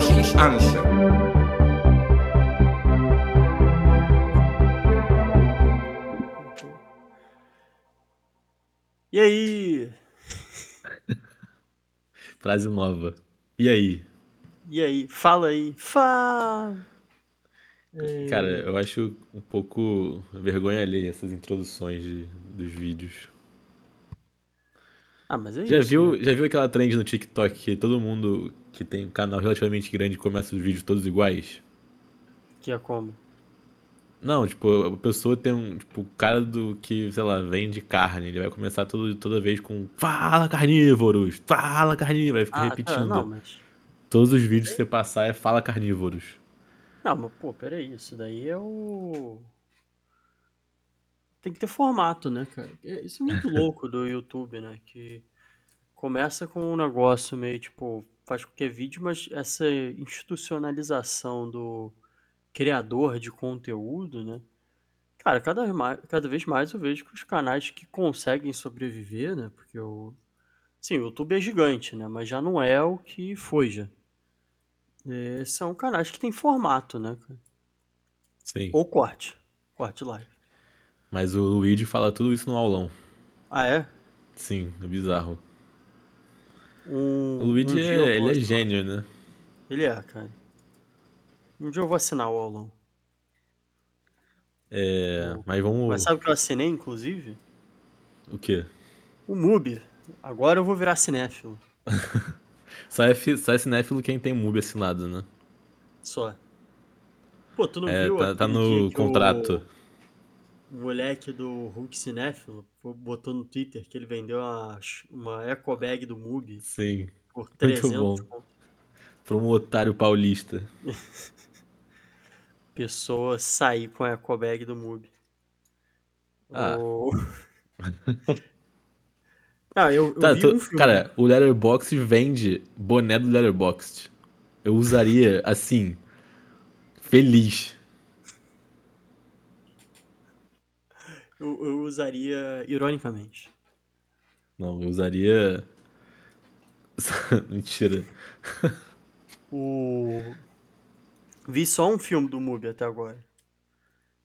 prosić Ansę. E aí? Frase nova. E aí? E aí? Fala aí. Fala! Cara, eu acho um pouco vergonha alheia essas introduções de, dos vídeos. Ah, mas é Já isso. viu, né? já viu aquela trend no TikTok que todo mundo que tem um canal relativamente grande começa os vídeos todos iguais? Que é como? Não, tipo, a pessoa tem um, tipo, o cara do que, sei lá, vende carne, ele vai começar todo, toda vez com Fala carnívoros, fala carnívoros, vai ficar Ah, tá, repetindo. não, mas. Todos os vídeos que você passar é fala carnívoros. Não, mas pô, peraí, isso daí é o. Tem que ter formato, né, cara? É- Isso é muito louco do YouTube, né? Que começa com um negócio meio tipo, faz qualquer vídeo, mas essa institucionalização do criador de conteúdo, né? Cara, cada, vez mais, cada vez mais eu vejo que os canais que conseguem sobreviver, né? Porque o. Sim, o YouTube é gigante, né? Mas já não é o que foi já. É, são canais que têm formato, né? Sim. Ou corte. Corte live. Mas o Luigi fala tudo isso no aulão. Ah, é? Sim, é bizarro. Um, O Luigi um é, eu ele é gênio, né? Ele é, cara. Um dia eu vou assinar o aulão. É, mas vamos. Mas sabe o que eu assinei, inclusive? O quê? O MUBI. Agora eu vou virar cinéfilo. Só é, só é cinéfilo quem tem MUBI assinado, né? Só. Pô, tu não É, viu tá, tá no contrato. O moleque do Hulk Cinéfilo botou no Twitter que ele vendeu uma, uma eco bag do MUBI Sim. por Muito 300 bom. conto. Pra um otário paulista. pessoa sair com a eco bag do MUBI. Ah. Ah, eu, eu Tá, tô- um cara, o Letterboxd vende boné do Letterboxd. Eu usaria assim, feliz. Eu, eu usaria ironicamente. Não, eu usaria. Mentira. O... Vi só um filme do MUBI até agora,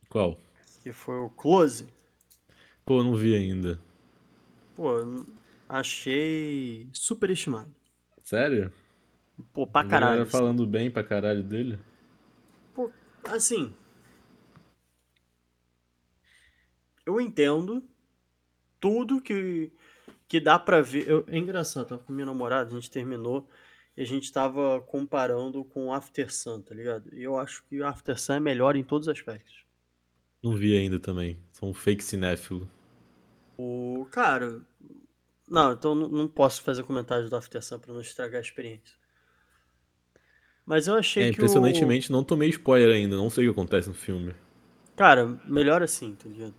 Qual? que foi o Close. Pô, não vi ainda. Pô, achei superestimado. Sério? Pô, pra caralho. assim. falando bem pra caralho dele. Pô, assim. Eu entendo tudo que, que dá pra ver. Eu- é engraçado, tava com minha namorada, a gente terminou e a gente tava comparando com After Sun, tá ligado? E eu acho que After Sun é melhor em todos os aspectos. Não vi ainda também. Sou um fake cinéfilo. O cara. Não, então não, posso fazer comentários do After Sun pra não estragar a experiência. Mas eu achei É, que o. impressionantemente não tomei spoiler ainda. Não sei o que acontece no filme. Cara, melhor assim, tá ligado?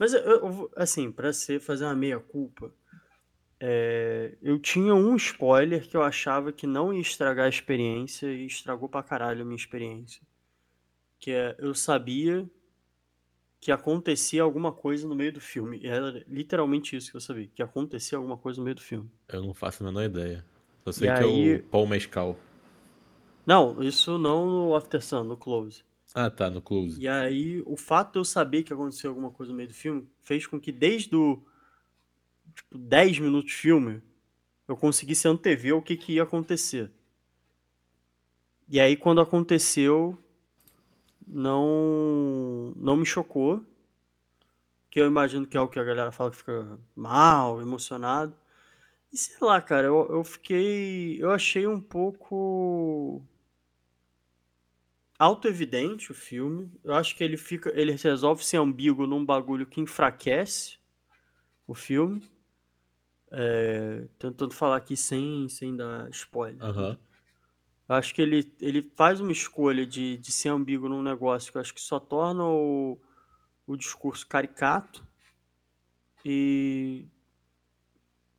Mas eu, eu assim, pra ser, fazer uma meia-culpa, é, eu tinha um spoiler que eu achava que não ia estragar a experiência e estragou pra caralho a minha experiência. Que é, eu sabia que acontecia alguma coisa no meio do filme. E era literalmente isso que eu sabia, que acontecia alguma coisa no meio do filme. Eu não faço a menor ideia. Só sei E que é aí- o Paul Mescal. Não, isso não no After Sun, no Close. Ah, tá, no Close. E aí, o fato de eu saber que aconteceu alguma coisa no meio do filme fez com que desde o tipo, 10 minutos de filme eu conseguisse antever o que, que ia acontecer. E aí, quando aconteceu, não, não me chocou. Que eu imagino que é o que a galera fala que fica mal, emocionado. E sei lá, cara, eu, eu fiquei. Eu achei um pouco auto-evidente o filme. Eu acho que ele fica, ele resolve ser ambíguo num bagulho que enfraquece o filme. É, tentando falar aqui sem, sem dar spoiler. Aham. Eu acho que ele, ele faz uma escolha de, de ser ambíguo num negócio que eu acho que só torna o, o discurso caricato. E.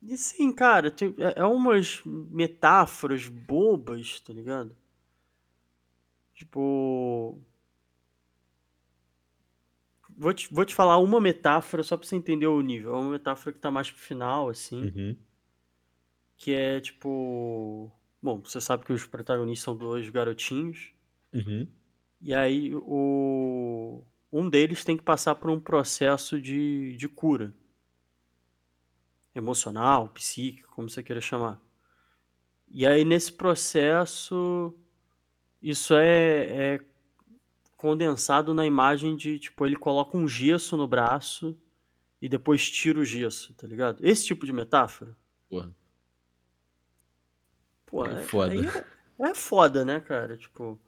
E sim, cara, tem, é, é umas metáforas bobas, tá ligado? Tipo. Vou te, vou te falar uma metáfora só pra você entender o nível. É uma metáfora que tá mais pro final, assim. Uhum. Que é tipo. Bom, você sabe que os protagonistas são dois garotinhos. Uhum. E aí o um deles tem que passar por um processo de, de cura. Emocional, psíquico, como você queira chamar. E aí nesse processo, isso é, é condensado na imagem de, tipo, ele coloca um gesso no braço e depois tira o gesso, tá ligado? Esse tipo de metáfora. Porra. Pô, É é, foda. é, é foda, né, cara? Tipo,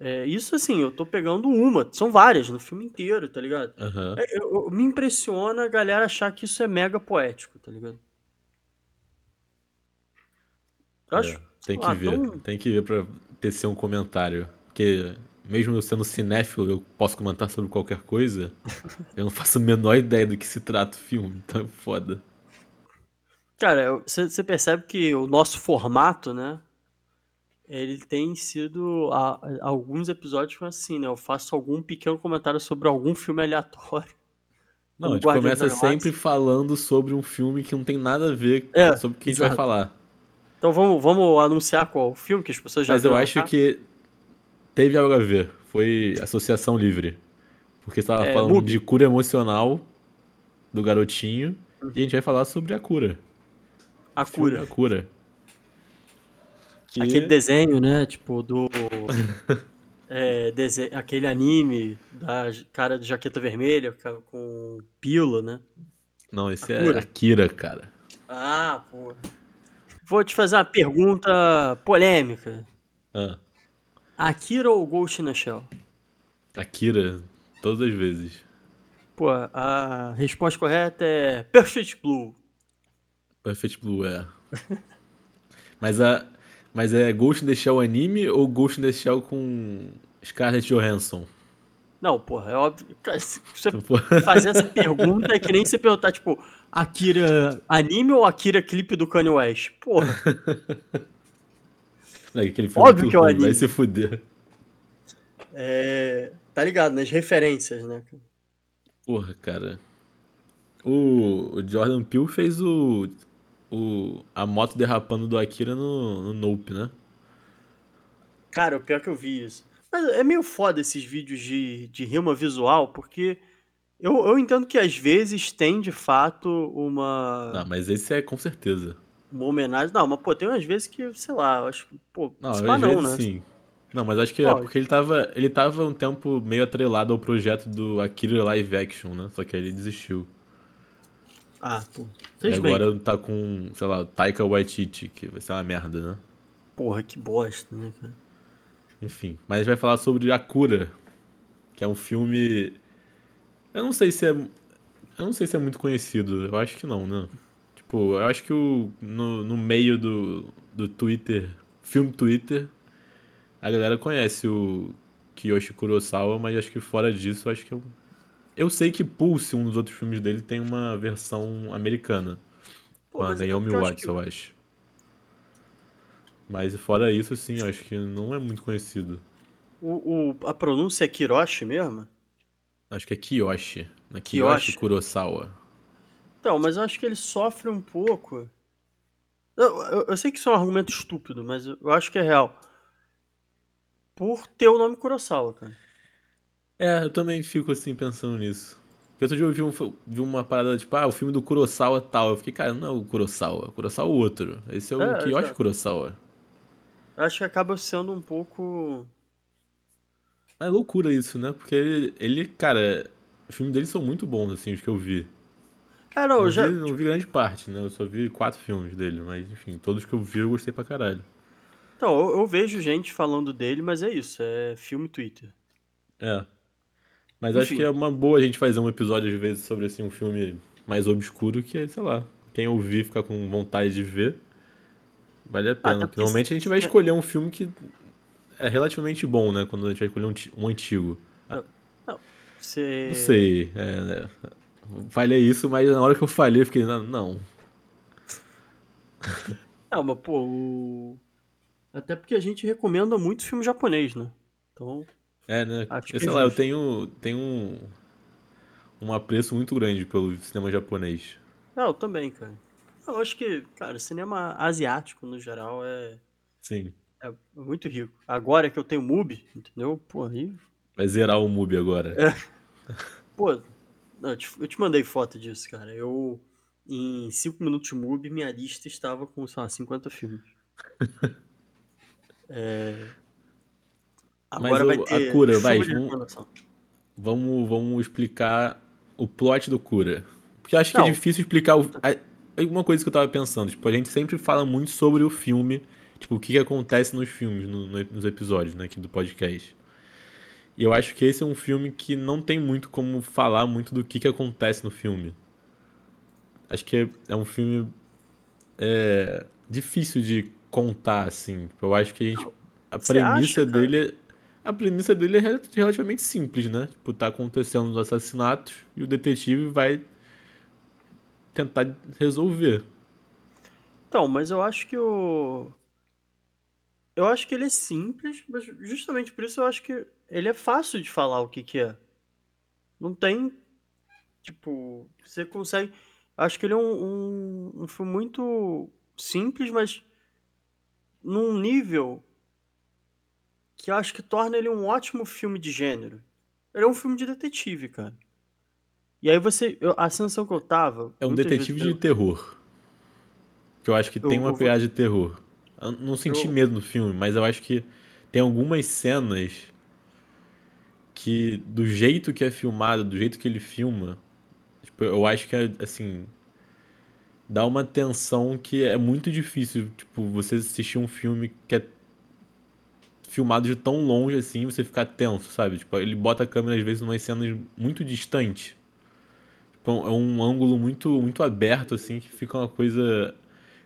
é, isso assim, eu tô pegando uma, são várias no filme inteiro, tá ligado? É, eu- eu- me impressiona a galera achar que isso é mega poético, tá ligado? Eu acho, É, tem que ver. tão- Tem que ver pra tecer um comentário. Porque, mesmo eu sendo cinéfilo, eu posso comentar sobre qualquer coisa. eu não faço a menor ideia do que se trata o filme. Então é foda. Cara, você percebe que o nosso formato, né? Ele tem sido. a- a- alguns episódios foram assim, né? Eu faço algum pequeno comentário sobre algum filme aleatório. Não, a gente começa sempre falando sobre um filme que não tem nada a ver É, sobre o que a gente vai falar. Então vamos, vamos anunciar qual filme que as pessoas já Mas eu acho tá? que teve algo a ver. Foi Associação Livre. Porque você tava É, falando Mubi. de cura emocional do garotinho. E a gente vai falar sobre a cura. A cura. A cura. Que- Aquele desenho, né? Tipo, do. é, dese- aquele anime da cara de jaqueta vermelha com pílula, né? Não, esse A é cura. Akira, cara. Ah, pô. Vou te fazer uma pergunta polêmica. Ah, Akira ou Ghost in the Shell? Akira, todas as vezes. Pô, a resposta correta é Perfect Blue. Perfect Blue, é. mas, a, mas é Ghost in the Shell anime ou Ghost in the Shell com Scarlett Johansson? Não, porra, é óbvio. Você fazer essa pergunta é que nem você perguntar, tipo, Akira anime ou Akira clipe do Kanye West? Porra, não, aquele filme Óbvio que é o ruim, vai anime. se fuder. é, tá ligado, nas referências, né? Porra, cara. O, o Jordan Peele fez o, o a moto derrapando do Akira no, no Nope, né? Cara, o pior que eu vi isso. Mas é meio foda esses vídeos de, de rima visual, porque eu, eu entendo que às vezes tem de fato uma, Não, mas esse é com certeza. uma homenagem. Não, mas pô, tem umas vezes que, sei lá, eu acho que, pô, Não, às pá não, vezes né? sim. Não, mas acho que é Ó, porque ele tava, ele tava um tempo meio atrelado ao projeto do Akira Live Action, né? Só que aí ele desistiu. Ah, pô, E fez bem. agora tá com, sei lá, Taika Waititi, que vai ser uma merda, né? Porra, que bosta, né, cara? Enfim, mas a gente vai falar sobre A Cura, que é um filme. Eu não sei se é. Eu não sei se é muito conhecido, eu acho que não, né? Tipo, eu acho que o, no, no meio do, do Twitter, filme Twitter, a galera conhece o Kiyoshi Kurosawa, mas acho que fora disso, eu acho que eu. Eu sei que Pulse, um dos outros filmes dele, tem uma versão americana. Pô, Com a mas é Naomi Watts, eu acho. Mas fora isso, assim, eu acho que não é muito conhecido. O, o- a pronúncia é Kiroshi mesmo? Acho que é Kiyoshi. Né? Kiyoshi. Kiyoshi Kurosawa. Então, mas eu acho que ele sofre um pouco. Eu, eu- eu sei que isso é um argumento estúpido, mas eu, acho que é real. Por ter o nome Kurosawa, cara. É, eu também fico assim pensando nisso. Porque outro dia eu vi, um- vi uma parada tipo, ah, o filme do Kurosawa tal. Eu fiquei, cara, não é o Kurosawa, o Kurosawa é o outro. Esse é o É, Kiyoshi exato. Kurosawa. Eu acho que acaba sendo um pouco. É loucura isso, né? Porque ele, ele, cara, os filmes dele são muito bons, assim, os que eu vi. É, não, Não eu já. vi, não vi grande parte, né? Eu só vi quatro filmes dele, mas enfim, todos que eu vi eu gostei pra caralho. Então, eu, eu vejo gente falando dele, mas é isso, é filme Twitter. É. Mas acho Enfim. que é uma boa a gente fazer um episódio às vezes sobre assim, um filme mais obscuro que, sei lá, quem ouvir ficar com vontade de ver, vale a pena. até Porque normalmente a gente vai escolher um filme que é relativamente bom, né? Quando a gente vai escolher um, um antigo. Ah, Você... Não sei. É, né? Falei isso, mas na hora que eu falei, eu fiquei, não. não. Não, mas pô, o... Até porque a gente recomenda muito filme japonês, né? Então, É, né? Eu sei é lá, eu tenho, tenho um, um apreço muito grande pelo cinema japonês. não, eu também, cara. Eu acho que, cara, cinema asiático, no geral, é, Sim. é muito rico. Agora que eu tenho MUBI, entendeu? Pô, aí... Vai zerar o MUBI agora. É. Pô, não, eu, te, eu te mandei foto disso, cara. Eu, em 5 minutos de MUBI, minha lista estava com, sei lá, 50 filmes. é... Agora Mas vai o- ter a cura, vai, vamos-. Vamos, vamos explicar o plot do Cura. Porque eu acho que Não. é difícil explicar o- a- uma coisa que eu tava pensando. Tipo, a gente sempre fala muito sobre o filme, tipo, o que, que acontece nos filmes, no- no- nos episódios, né, aqui do podcast. E eu acho que esse é um filme que não tem muito como falar muito do que, que acontece no filme. Acho que é, é um filme é, difícil de contar, assim. Eu acho que a gente. A premissa acha, dele. A premissa dele é rel- relativamente simples, né? Tipo, tá acontecendo os assassinatos e o detetive vai tentar resolver. Então, mas eu acho que o. Eu acho que ele é simples, mas justamente por isso eu acho que ele é fácil de falar o que que é. Não tem. Tipo, você consegue. Acho que ele é um, um, um filme muito simples, mas num nível que eu acho que torna ele um ótimo filme de gênero. Ele é um filme de detetive, cara. E aí você. eu- a sensação que eu tava. É um detetive de terror. Que eu acho que Eu- tem uma eu pegada de terror. Eu não senti Eu- medo no filme, mas eu acho que tem algumas cenas que, do jeito que é filmado, do jeito que ele filma, tipo, eu acho que é, assim, dá uma tensão que é muito difícil, tipo, você assistir um filme que é filmado de tão longe assim, você ficar tenso, sabe? Tipo, ele bota a câmera às vezes em umas cenas muito distantes. Tipo, é um ângulo muito muito aberto assim, que fica uma coisa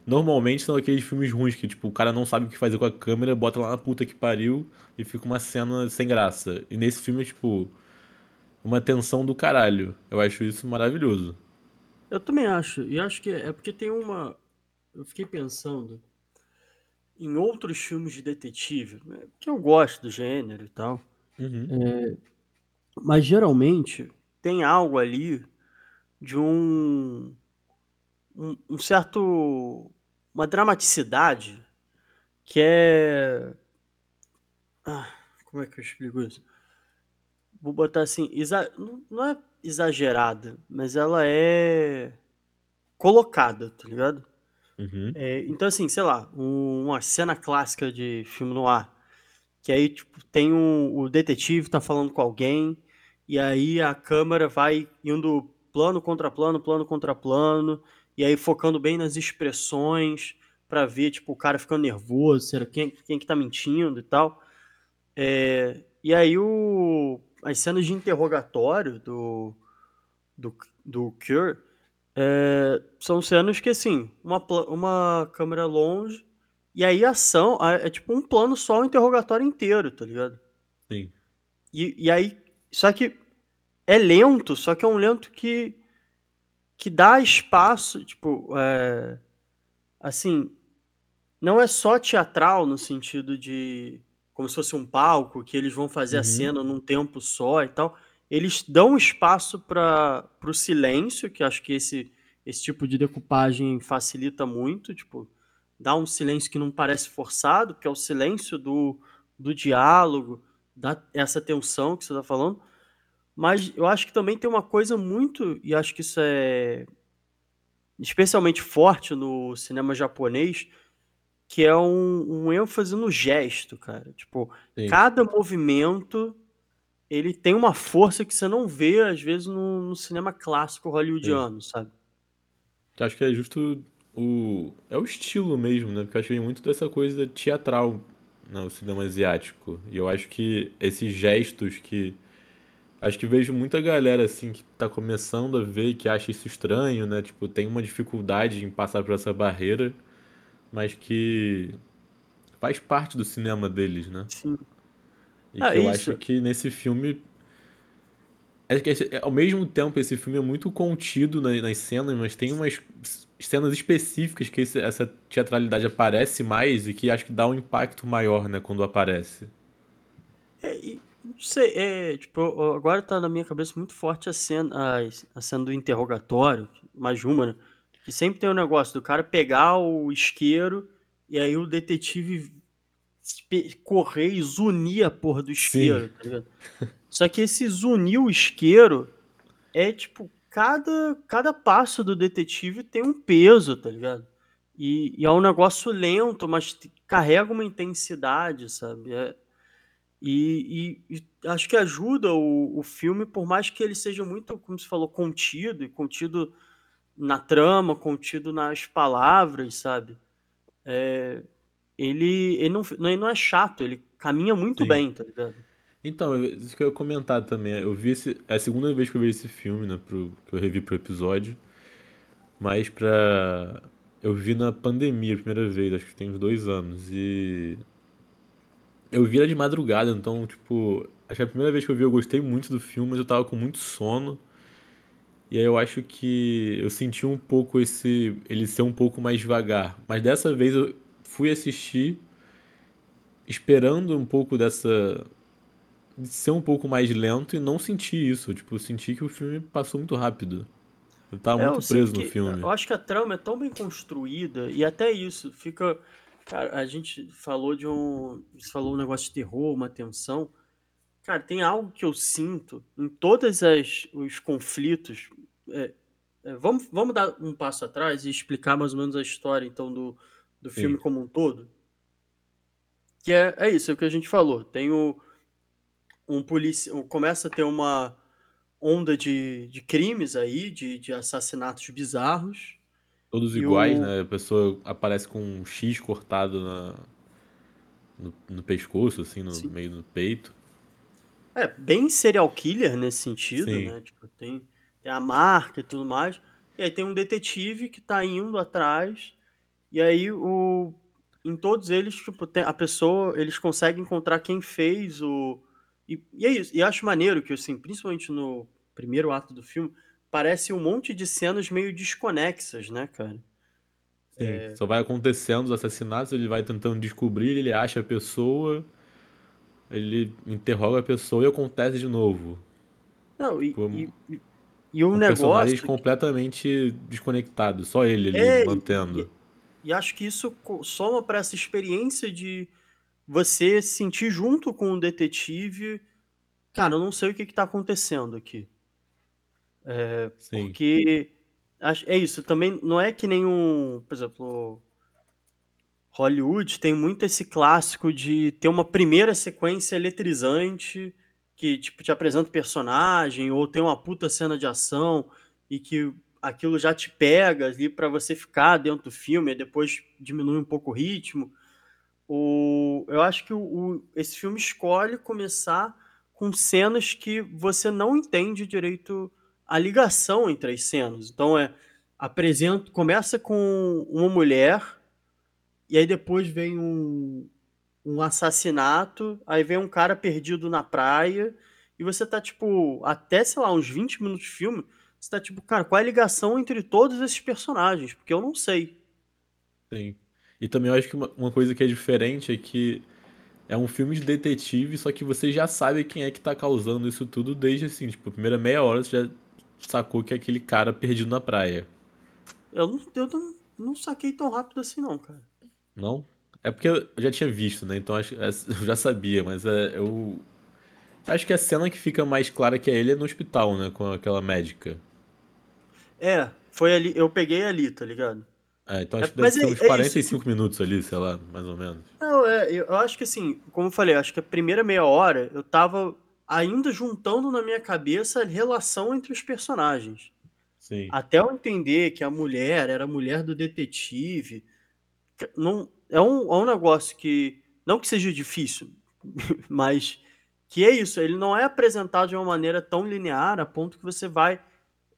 Normalmente são aqueles filmes ruins que, tipo, o cara não sabe o que fazer com a câmera, bota lá na puta que pariu e fica uma cena sem graça. E nesse filme é, tipo, uma tensão do caralho. Eu acho isso maravilhoso. Eu também acho. E acho que é porque tem uma. Eu fiquei pensando em outros filmes de detetive, né, que eu gosto do gênero e tal. Uhum. Mas geralmente tem algo ali de um, um, um certo. uma dramaticidade que é. Ah, como é que eu explico isso? Vou botar assim, exa- não é exagerada, mas ela é colocada, tá ligado? Uhum. É, então, assim, sei lá, um- uma cena clássica de filme no ar, que aí, tipo, tem um, o detetive tá falando com alguém, e aí a câmera vai indo plano contra plano, plano contra plano, e aí focando bem nas expressões, pra ver, tipo, o cara ficando nervoso, será quem, quem que tá mentindo e tal. É, e aí o, as cenas de interrogatório do, do, do Cure é, são cenas que, assim, uma, uma câmera longe, e aí a ação a- é tipo um plano só, o interrogatório inteiro, tá ligado? Sim. E, e aí, só que é lento, só que é um lento que, que dá espaço, tipo, é, assim, não é só teatral no sentido de como se fosse um palco, que eles vão fazer a Uhum. cena num tempo só e tal. Eles dão espaço para o silêncio, que acho que esse, esse tipo de decupagem facilita muito, tipo, dá um silêncio que não parece forçado, que é o silêncio do, do diálogo, dá essa tensão que você está falando. Mas eu acho que também tem uma coisa muito, e acho que isso é especialmente forte no cinema japonês, que é um, um ênfase no gesto, cara. Tipo, Sim. cada movimento ele tem uma força que você não vê, às vezes, no, no cinema clássico hollywoodiano, sabe? Eu acho que é justo o. É o estilo mesmo, né? Porque eu achei muito dessa coisa teatral no cinema asiático. E eu acho que esses gestos que. Acho que vejo muita galera assim que tá começando a ver e que acha isso estranho, né? Tipo, tem uma dificuldade em passar por essa barreira, mas que faz parte do cinema deles, né? Sim. E Ah, que eu isso. acho que nesse filme. É que ao mesmo tempo, esse filme é muito contido na- nas cenas, mas tem umas cenas específicas que essa teatralidade aparece mais e que acho que dá um impacto maior, né, quando aparece. É, e, não sei, é, tipo, agora tá na minha cabeça muito forte a cena, a, a cena do interrogatório, mais uma, né? Que sempre tem o um negócio do cara pegar o isqueiro e aí o detetive correr e zunir a porra do isqueiro, tá ligado? Só que esse zunir o isqueiro é tipo, cada, cada passo do detetive tem um peso, tá ligado? E, e é um negócio lento, mas carrega uma intensidade, sabe? É, e, e, e, acho que ajuda o, o filme, por mais que ele seja muito, como se falou, contido, e contido na trama, contido nas palavras, sabe? É, ele, ele, não, ele não é chato, ele caminha muito Sim. bem, tá ligado? Então, isso que eu ia comentar também. Eu vi esse. É a segunda vez que eu vi esse filme, né? Pro, que eu revi pro episódio. Mas pra. Eu vi na pandemia a primeira vez, acho que tem uns dois anos. E. Eu vi ela de madrugada, então, tipo. Acho que a primeira vez que eu vi eu gostei muito do filme, mas eu tava com muito sono. E aí eu acho que eu senti um pouco esse. ele ser um pouco mais devagar. Mas dessa vez eu fui assistir esperando um pouco dessa de ser um pouco mais lento e não senti isso. Tipo, senti que o filme passou muito rápido. Eu tava é, muito preso no filme. Eu acho que a trama é tão bem construída e até isso fica. Cara, a gente falou de um. Você falou um negócio de terror, uma tensão. Cara, tem algo que eu sinto em todos os conflitos. É, é, vamos, vamos dar um passo atrás e explicar mais ou menos a história, então, do, do filme Sim. como um todo. Que é, é isso, é o que a gente falou. Tem o, um polícia começa a ter uma onda de, de crimes aí, de, de assassinatos bizarros. Todos iguais, o... né? A pessoa aparece com um X cortado na, no, no pescoço, assim, no Sim. meio do peito. É, bem serial killer nesse sentido, Sim. né? Tipo, tem, tem a marca e tudo mais. E aí tem um detetive que tá indo atrás. E aí o. Em todos eles, tipo, a pessoa, eles conseguem encontrar quem fez o, e, e é isso. E acho maneiro que, assim, principalmente no primeiro ato do filme, parece um monte de cenas meio desconexas, né, cara? Sim, é... só vai acontecendo os assassinatos, ele vai tentando descobrir, ele acha a pessoa, ele interroga a pessoa e acontece de novo. Não, e, Como... e, e, um, um negócio. Que... completamente desconectado, só ele ali é, mantendo. E, e acho que isso soma para essa experiência de você sentir junto com o detetive, cara, eu não sei o que está acontecendo aqui. É, porque é isso, também não é que nem um, por exemplo, Hollywood tem muito esse clássico de ter uma primeira sequência eletrizante que tipo te apresenta o personagem ou tem uma puta cena de ação e que aquilo já te pega ali para você ficar dentro do filme, e depois diminui um pouco o ritmo. O, eu acho que o, o, esse filme escolhe começar com cenas que você não entende direito a ligação entre as cenas. Então é apresenta, começa com uma mulher e aí depois vem um, um assassinato, aí vem um cara perdido na praia e você tá tipo até sei lá uns 20 minutos de filme, você tá tipo, cara, qual é a ligação entre todos esses personagens? Porque eu não sei. Sim. E também eu acho que uma, uma coisa que é diferente é que é um filme de detetive, só que você já sabe quem é que tá causando isso tudo desde assim, tipo, a primeira meia hora você já sacou que é aquele cara perdido na praia. Eu não, eu não, não saquei tão rápido assim não, cara. Não? É porque eu já tinha visto, né? Então acho, é, eu já sabia, mas é, eu acho que a cena que fica mais clara que é ele é no hospital, né? Com aquela médica. É, foi ali, eu peguei ali, tá ligado? É, então acho é, que deve ser é, uns 45 é minutos ali, sei lá, mais ou menos. Não, é, eu acho que assim, como eu falei, acho que a primeira meia hora eu tava ainda juntando na minha cabeça a relação entre os personagens. Sim. Até eu entender que a mulher era a mulher do detetive. Não, é, um, é um negócio que, não que seja difícil, mas que é isso, ele não é apresentado de uma maneira tão linear a ponto que você vai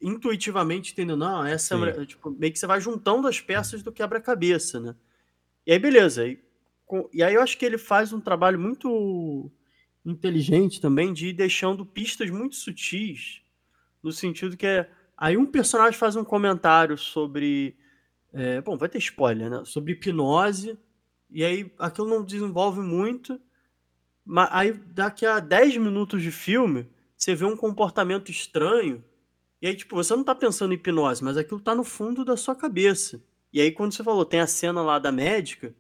intuitivamente entendendo, não, essa é, tipo, meio que você vai juntando as peças do quebra-cabeça, né? E aí, beleza. E, com, e aí eu acho que ele faz um trabalho muito inteligente também de ir deixando pistas muito sutis, no sentido que é. Aí um personagem faz um comentário sobre. É, bom, vai ter spoiler, né? Sobre hipnose, e aí aquilo não desenvolve muito, mas aí daqui a 10 minutos de filme, você vê um comportamento estranho E aí, tipo, você não tá pensando em hipnose, mas aquilo tá no fundo da sua cabeça. E aí, quando você falou, tem a cena lá da médica,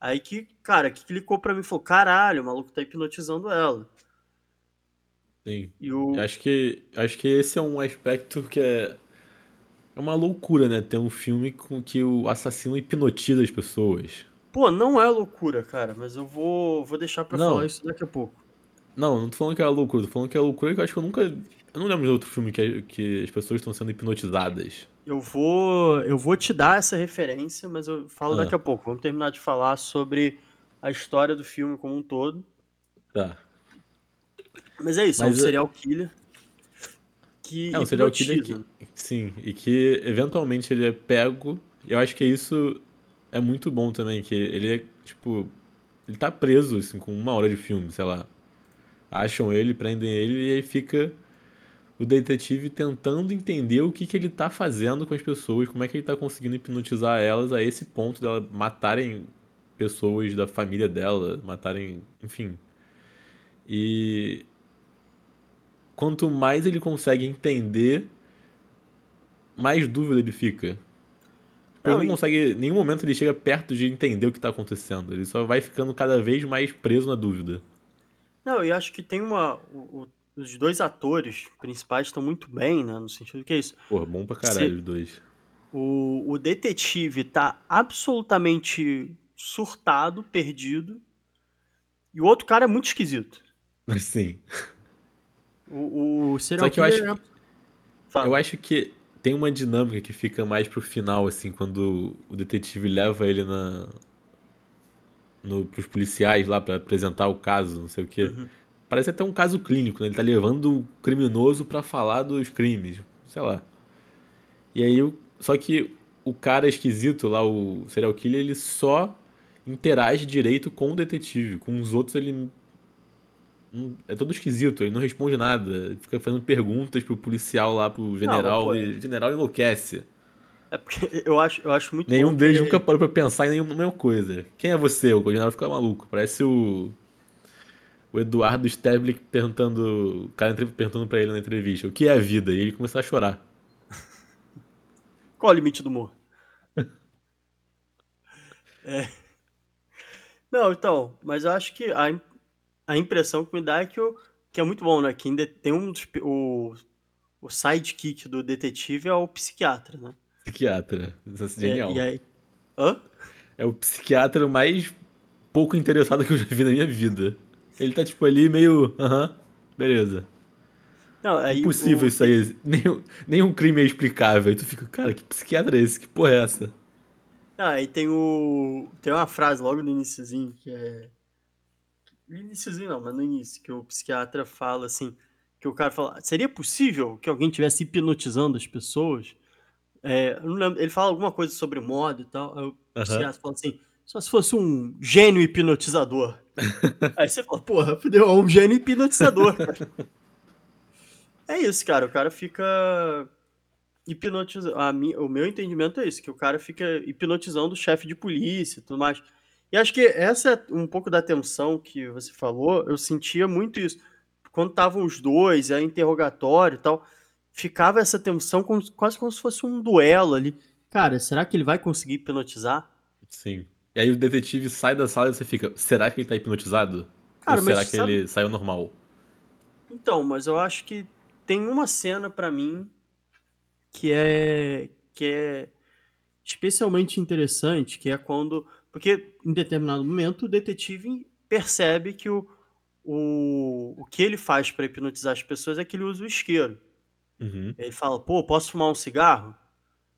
aí que, cara, que clicou pra mim e falou: caralho, o maluco tá hipnotizando ela. Sim. O. Acho que, acho que esse é um aspecto que é, é uma loucura, né? Ter um filme com que o assassino hipnotiza as pessoas. Pô, não é loucura, cara, mas eu vou, vou deixar pra falar Não, isso daqui a pouco. não, não tô falando que é loucura, tô falando que é loucura que eu acho que eu nunca. Eu não lembro de outro filme que, que as pessoas estão sendo hipnotizadas. Eu vou, eu vou te dar essa referência, mas eu falo daqui Ah, a pouco. Vamos terminar de falar sobre a história do filme como um todo. tá. Mas é isso, é um Mas é serial killer que é um serial killer que. Sim, e que eventualmente ele é pego. Eu acho que isso é muito bom também, que ele é, tipo. Ele tá preso, assim, com uma hora de filme, sei lá. Acham ele, prendem ele e aí fica o detetive tentando entender o que que ele tá fazendo com as pessoas, como é que ele tá conseguindo hipnotizar elas a esse ponto dela matarem pessoas da família dela, matarem, enfim. E quanto mais ele consegue entender, mais dúvida ele fica. Ele Não, consegue, em nenhum momento ele chega perto de entender o que tá acontecendo. Ele só vai ficando cada vez mais preso na dúvida. não, e acho que tem uma. o- os dois atores principais estão muito bem, né? No sentido que é isso. Pô, bom pra caralho os dois. o, o detetive tá absolutamente surtado, perdido, e o outro cara é muito esquisito. Assim. O, o Só serial que eu acho killer é. que eu acho que tem uma dinâmica que fica mais pro final, assim, quando o detetive leva ele na, no, pros policiais lá pra apresentar o caso, não sei o quê. Uhum. Parece até um caso clínico, né? Ele tá levando o criminoso pra falar dos crimes, sei lá. E aí, só que o cara esquisito lá, o serial killer, ele só interage direito com o detetive. Com os outros, ele não- é todo esquisito, ele não responde nada. Ele fica fazendo perguntas pro policial lá, pro Não, general, pô, e o general enlouquece. é porque eu acho, eu acho muito Nenhum deles nunca que. parou pra pensar em nenhuma coisa. Quem é você? O general fica maluco. Parece o, o Eduardo Sterblick perguntando, o cara perguntando pra ele na entrevista, o que é a vida? E ele começou a chorar. Qual é o limite do humor? Não, então, mas eu acho que a, a impressão que me dá é que, o, que é muito bom, né? Que ainda tem um dos, o, o sidekick do detetive é o psiquiatra, né? Psiquiatra. Isso é É, e genial. aí. Hã? É o psiquiatra mais pouco interessado que eu já vi na minha vida. Ele tá tipo ali meio, aham, beleza. Não, aí Impossível o, isso aí. Nenhum, nenhum crime é explicável. E tu fica, cara, que psiquiatra é esse? Que porra é essa? não, aí tem o. Tem uma frase logo no iniciozinho que é. No iniciozinho não, mas no início, que o psiquiatra fala assim, que o cara fala, seria possível que alguém estivesse hipnotizando as pessoas? É, lembro, ele fala alguma coisa sobre moda e tal, aí o Aham. psiquiatra fala assim, só se fosse um gênio hipnotizador. Aí você fala, porra, fudeu, é um gênio hipnotizador. É isso, cara, o cara fica hipnotizando, o meu entendimento é isso, que o cara fica hipnotizando o chefe de polícia e tudo mais. E acho que essa é um pouco da tensão que você falou, eu sentia muito isso. Quando estavam os dois, aí interrogatório e tal, ficava essa tensão como- quase como se fosse um duelo ali. Cara, será que ele vai conseguir hipnotizar? Sim. E aí o detetive sai da sala e você fica, será que ele tá hipnotizado? Ou Cara, mas será que sabe. ele saiu normal? Então, mas eu acho que tem uma cena pra mim que é que é especialmente interessante, que é quando. Porque em determinado momento o detetive percebe que o, o, o que ele faz pra hipnotizar as pessoas é que ele usa o isqueiro. Uhum. Ele fala, pô, posso fumar um cigarro?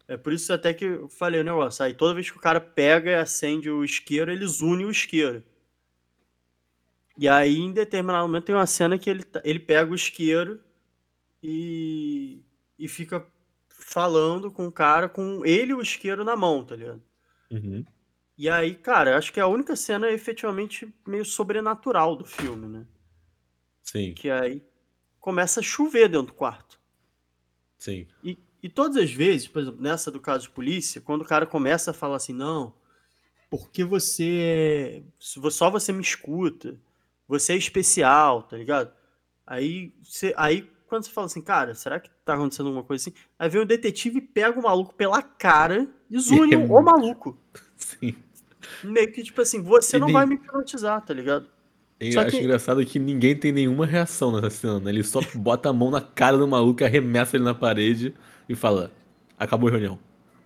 É por isso até que eu falei o negócio. Aí toda vez que o cara pega e acende o isqueiro, eles unem o isqueiro. E aí, em determinado momento, tem uma cena que ele, tá- ele pega o isqueiro e, e fica falando com o cara com ele e o isqueiro na mão, tá ligado? Uhum. E aí, cara, acho que é a única cena efetivamente meio sobrenatural do filme, né? Sim, Que aí começa a chover dentro do quarto. sim. E, e todas as vezes, por exemplo, nessa do caso de polícia, quando o cara começa a falar assim, não, porque você, é- só você me escuta, você é especial, tá ligado? Aí, você, aí quando você fala assim, cara, será que tá acontecendo alguma coisa assim? Aí vem o detetive e pega o maluco pela cara e zune É o muito- maluco. Sim. Meio que, tipo assim, você E não nem- vai me hipnotizar, tá ligado? Eu Só acho que- engraçado que ninguém tem nenhuma reação nessa cena. né? Ele só bota a mão na cara do maluco, arremessa ele na parede e fala: Acabou a reunião.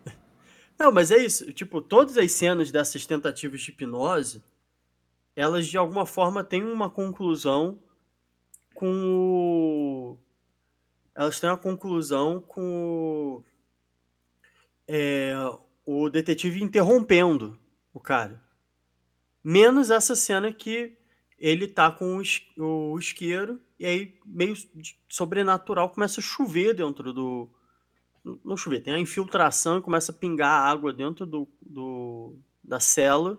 Não, mas é isso. Tipo, todas as cenas dessas tentativas de hipnose, elas de alguma forma têm uma conclusão com o. Elas têm uma conclusão com o. é, o detetive interrompendo o cara. Menos essa cena que ele tá com o, is- o isqueiro e aí, meio sobrenatural, começa a chover dentro do. Não chover, tem a infiltração e começa a pingar água dentro do, do- da cela.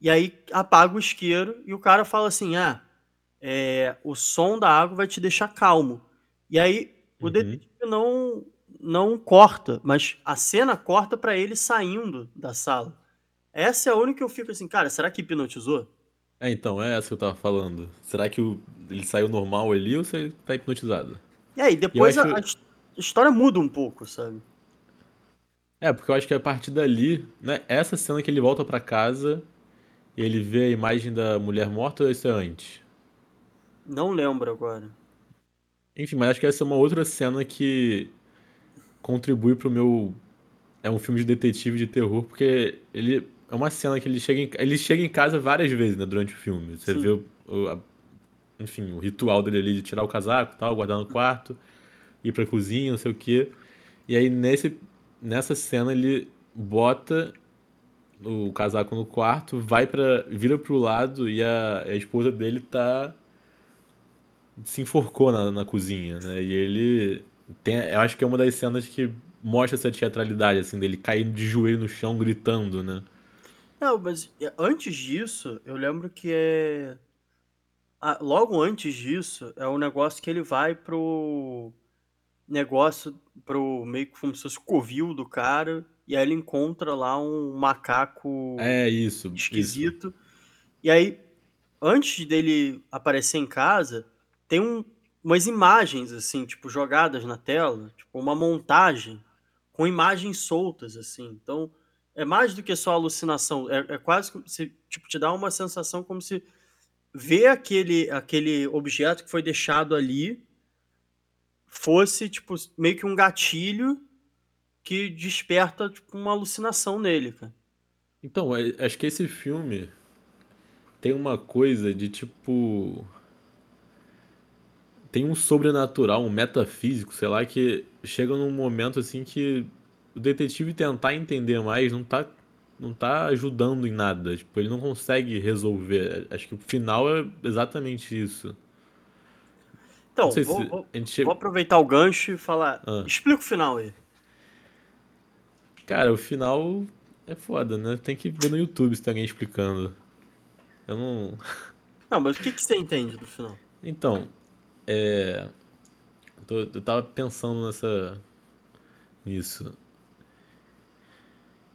E aí apaga o isqueiro e o cara fala assim: ah, é, o som da água vai te deixar calmo. E aí o Uhum. detetive não, não corta, mas a cena corta pra ele saindo da sala. Essa é a única que eu fico assim, cara, será que hipnotizou? É, então, é essa que eu tava falando. Será que o- ele saiu normal ali ou se ele tá hipnotizado? E aí, depois a- acho- a, his- a história muda um pouco, sabe? É, porque eu acho que a partir dali, né? Essa cena que ele volta pra casa e ele vê a imagem da mulher morta ou isso é antes? Não lembro agora. Enfim, mas acho que essa é uma outra cena que contribui pro meu. É um filme de detetive de terror, porque ele. É uma cena que ele chega em, ele chega em casa várias vezes, né, durante o filme. Você Sim. vê o, o- a- enfim, o ritual dele ali de tirar o casaco e tal, guardar no quarto, ir pra cozinha, não sei o quê. E aí nesse, nessa cena ele bota o casaco no quarto, vai para vira pro lado e a, a esposa dele tá se enforcou na, na cozinha, né? E ele tem, eu acho que é uma das cenas que mostra essa teatralidade assim dele caindo de joelho no chão gritando, né? Não, mas é, antes disso, eu lembro que é. ah, logo antes disso, é o negócio que ele vai pro negócio, pro meio que como se fosse o covil do cara, e aí ele encontra lá um macaco É isso, isso. esquisito. E aí, antes dele aparecer em casa, tem um- umas imagens, assim, tipo, jogadas na tela, tipo, uma montagem com imagens soltas, assim. Então, é mais do que só alucinação. É, é quase como se, tipo, te dá uma sensação como se ver aquele, aquele objeto que foi deixado ali fosse, tipo, meio que um gatilho que desperta, tipo, uma alucinação nele, cara. Então, é- acho que esse filme tem uma coisa de tipo. Tem um sobrenatural, um metafísico, sei lá, que chega num momento assim que o detetive tentar entender mais não tá, não tá ajudando em nada. Tipo, ele não consegue resolver. Acho que o final é exatamente isso. Então, vou, se vou- gente vou aproveitar o gancho e falar. Ah. Explica o final aí. Cara, o final é foda, né? Tem que ver no YouTube se tem alguém explicando. Eu não. Não, mas o que, que você entende do final? Então, é. Eu, tô- eu tava pensando nessa. nisso.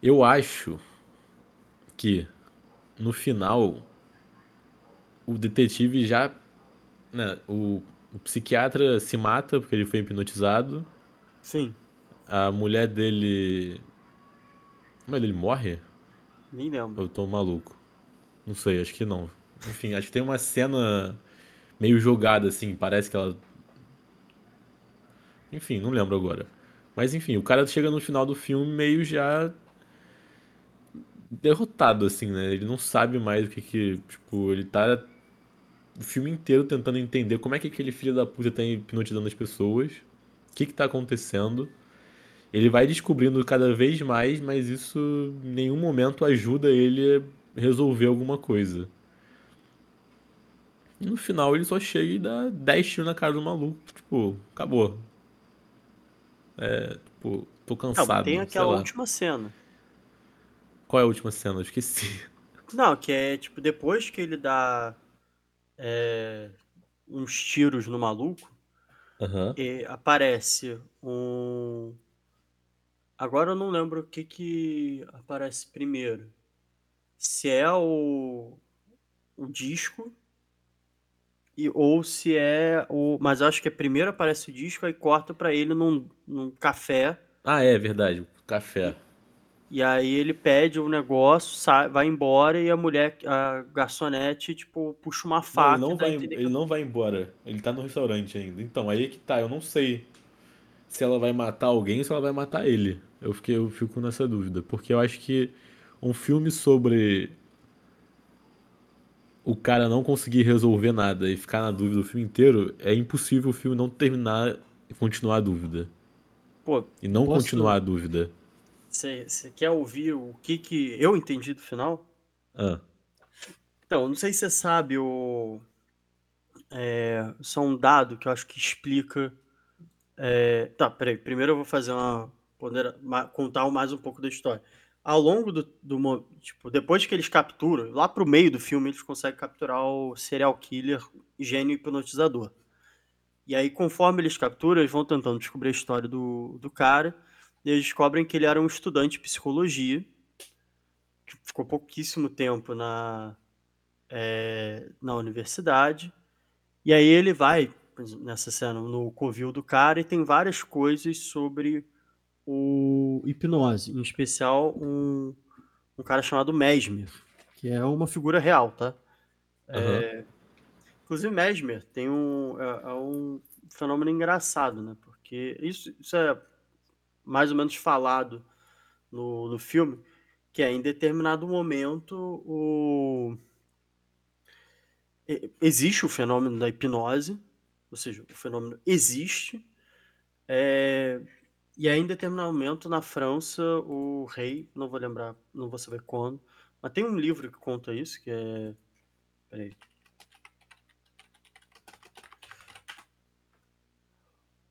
Eu acho que no final o detetive já. Né, o, o psiquiatra se mata porque ele foi hipnotizado. Sim, A mulher dele. Mas ele morre? nem lembro. Eu tô maluco. Não sei, acho que não. Enfim, acho que tem uma cena meio jogada assim, parece que ela. Enfim, não lembro agora. Mas enfim, o cara chega no final do filme meio já derrotado assim, né? Ele não sabe mais o que que, tipo, ele tá o filme inteiro tentando entender como é que aquele filho da puta tá hipnotizando as pessoas, o que que tá acontecendo. Ele vai descobrindo cada vez mais, mas isso em nenhum momento ajuda ele a resolver alguma coisa. E no final ele só chega e dá 10 tiros na cara do maluco. Tipo, acabou. É, tipo, tô Não, cansado. tem sei aquela última cena. Qual é a última cena? Eu esqueci. Não, que é tipo, depois que ele dá é, uns tiros no maluco, Aham. e aparece um. Agora eu não lembro o que que aparece primeiro. Se é o, o disco e, ou se é o. Mas acho que primeiro aparece o disco e corta pra ele num, num café. Ah, é verdade. Café. E aí ele pede o negócio, sai, vai embora e a mulher, a garçonete, tipo, puxa uma Não, faca. ele não e dá a vai, entender que- ele não vai embora. Ele tá no restaurante ainda. Então, aí é que tá. Eu não sei se ela vai matar alguém ou se ela vai matar ele. Eu fiquei, eu fico nessa dúvida. Porque eu acho que um filme sobre o cara não conseguir resolver nada e ficar na dúvida o filme inteiro, é impossível o filme não terminar e continuar a dúvida. Pô, E não Posso- continuar a dúvida. Você quer ouvir o que que eu entendi do final? Ah, Então, não sei se você sabe o. É, só um dado que eu acho que explica. é, tá, peraí. Primeiro eu vou fazer uma. contar mais um pouco da história. Ao longo do, do. Tipo, depois que eles capturam, lá pro meio do filme, eles conseguem capturar o serial killer gênio hipnotizador. E aí, conforme eles capturam, eles vão tentando descobrir a história do, do cara. E eles descobrem que ele era um estudante de psicologia. Que ficou pouquíssimo tempo na, é, na universidade. E aí ele vai, nessa cena, no covil do cara e tem várias coisas sobre o hipnose. Em especial, um, um cara chamado Mesmer, que é uma figura real, tá? aham. Inclusive, Mesmer tem um, é, é um fenômeno engraçado, né? Porque isso, isso é mais ou menos falado no, no filme, que é em determinado momento o, existe o fenômeno da hipnose, ou seja, o fenômeno existe, é, e aí em determinado momento na França o rei, não vou lembrar, não vou saber quando, mas tem um livro que conta isso, que é... Peraí.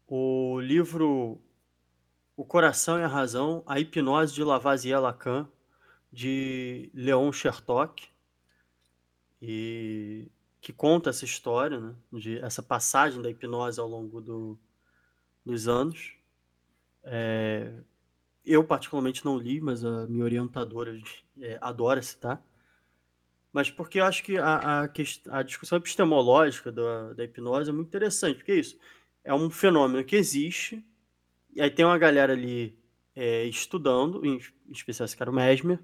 O livro O Coração e a Razão, A Hipnose de Lavoisier Lacan, de Leon Chertok, e que conta essa história, né, de essa passagem da hipnose ao longo do- dos anos. É, eu particularmente não li, mas a minha orientadora é, adora citar. Mas porque eu acho que a, a, a discussão epistemológica da, da hipnose é muito interessante, porque é isso é um fenômeno que existe, e aí tem uma galera ali é, estudando, em especial esse cara, o Mesmer,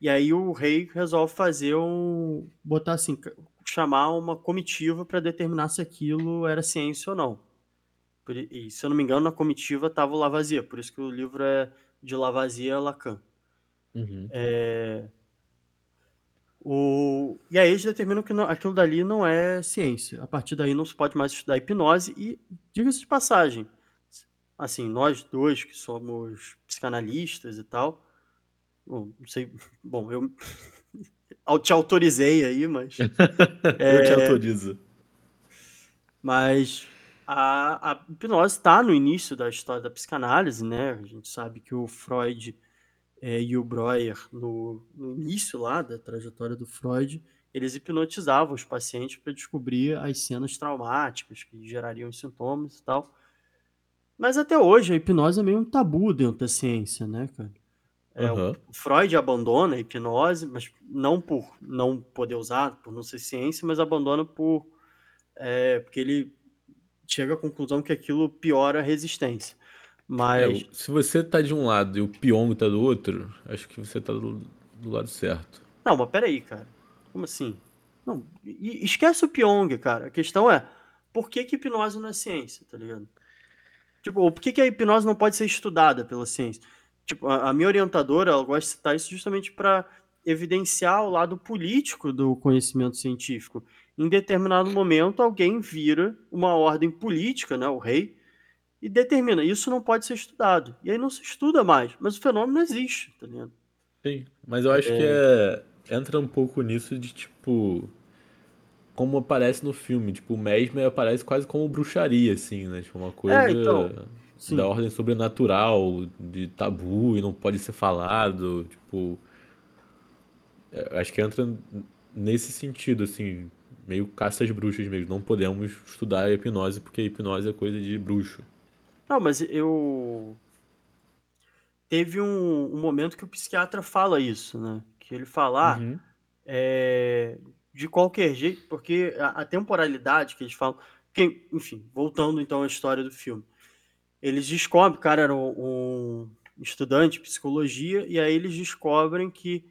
e aí o rei resolve fazer um. botar assim, chamar uma comitiva para determinar se aquilo era ciência ou não. E, se eu não me engano, na comitiva estava o Lavoisier, por isso que o livro é de Lavoisier a Lacan. Uhum. O... E aí eles determinam que não- aquilo dali não é ciência. A partir daí não se pode mais estudar hipnose e, diga-se de passagem, assim, nós dois que somos psicanalistas e tal, bom, não sei, bom, eu te autorizei aí, mas, Eu te autorizo. mas a, a hipnose está no início da história da psicanálise, né? A gente sabe que o Freud eh, e o Breuer, no, no início lá da trajetória do Freud, eles hipnotizavam os pacientes para descobrir as cenas traumáticas que gerariam os sintomas e tal. Mas até hoje a hipnose é meio um tabu dentro da ciência, né, cara? É, o Aham. Freud abandona a hipnose, mas não por não poder usar, por não ser ciência, mas abandona por é, porque ele chega à conclusão que aquilo piora a resistência. É, Mas o- se você tá de um lado e o Pyong tá do outro, acho que você tá do, do lado certo. Não, mas peraí, cara. Como assim? Não, esquece o Pyong, cara. A questão é, por que que hipnose não é ciência, tá ligado? Tipo, por que que a hipnose não pode ser estudada pela ciência? Tipo, a, a minha orientadora, ela gosta de citar isso justamente para evidenciar o lado político do conhecimento científico. Em determinado momento, alguém vira uma ordem política, né, o rei, e determina, isso não pode ser estudado. E aí não se estuda mais, mas o fenômeno existe, tá ligado? Sim, mas eu acho que é, entra um pouco nisso de tipo. Como aparece no filme, tipo, o Mesmer aparece quase como bruxaria, assim, né? Tipo, uma coisa É, então, da ordem sobrenatural, de tabu e não pode ser falado, tipo. é, Acho que entra nesse sentido, assim, meio caça às bruxas mesmo. Não podemos estudar a hipnose porque a hipnose é coisa de bruxo. Não, mas eu. Teve um, um momento que o psiquiatra fala isso, né? Que ele fala, ah, Uhum. é, de qualquer jeito, porque a, a temporalidade que eles falam. Que, enfim, voltando então à história do filme. Eles descobrem, o cara era um, um estudante de psicologia, e aí eles descobrem que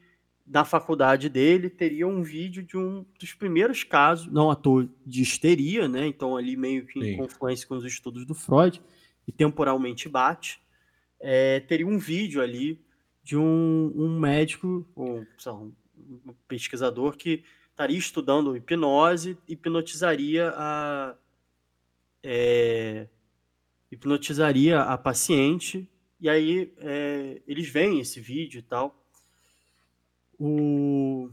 na faculdade dele teria um vídeo de um dos primeiros casos, não à toa, de histeria, né? Então, ali meio que em Sim. confluência com os estudos do Freud, e temporalmente bate. É, teria um vídeo ali de um, um médico, ou lá, um pesquisador que estaria estudando hipnose, hipnotizaria a. é, hipnotizaria a paciente, e aí é, eles veem esse vídeo e tal. O.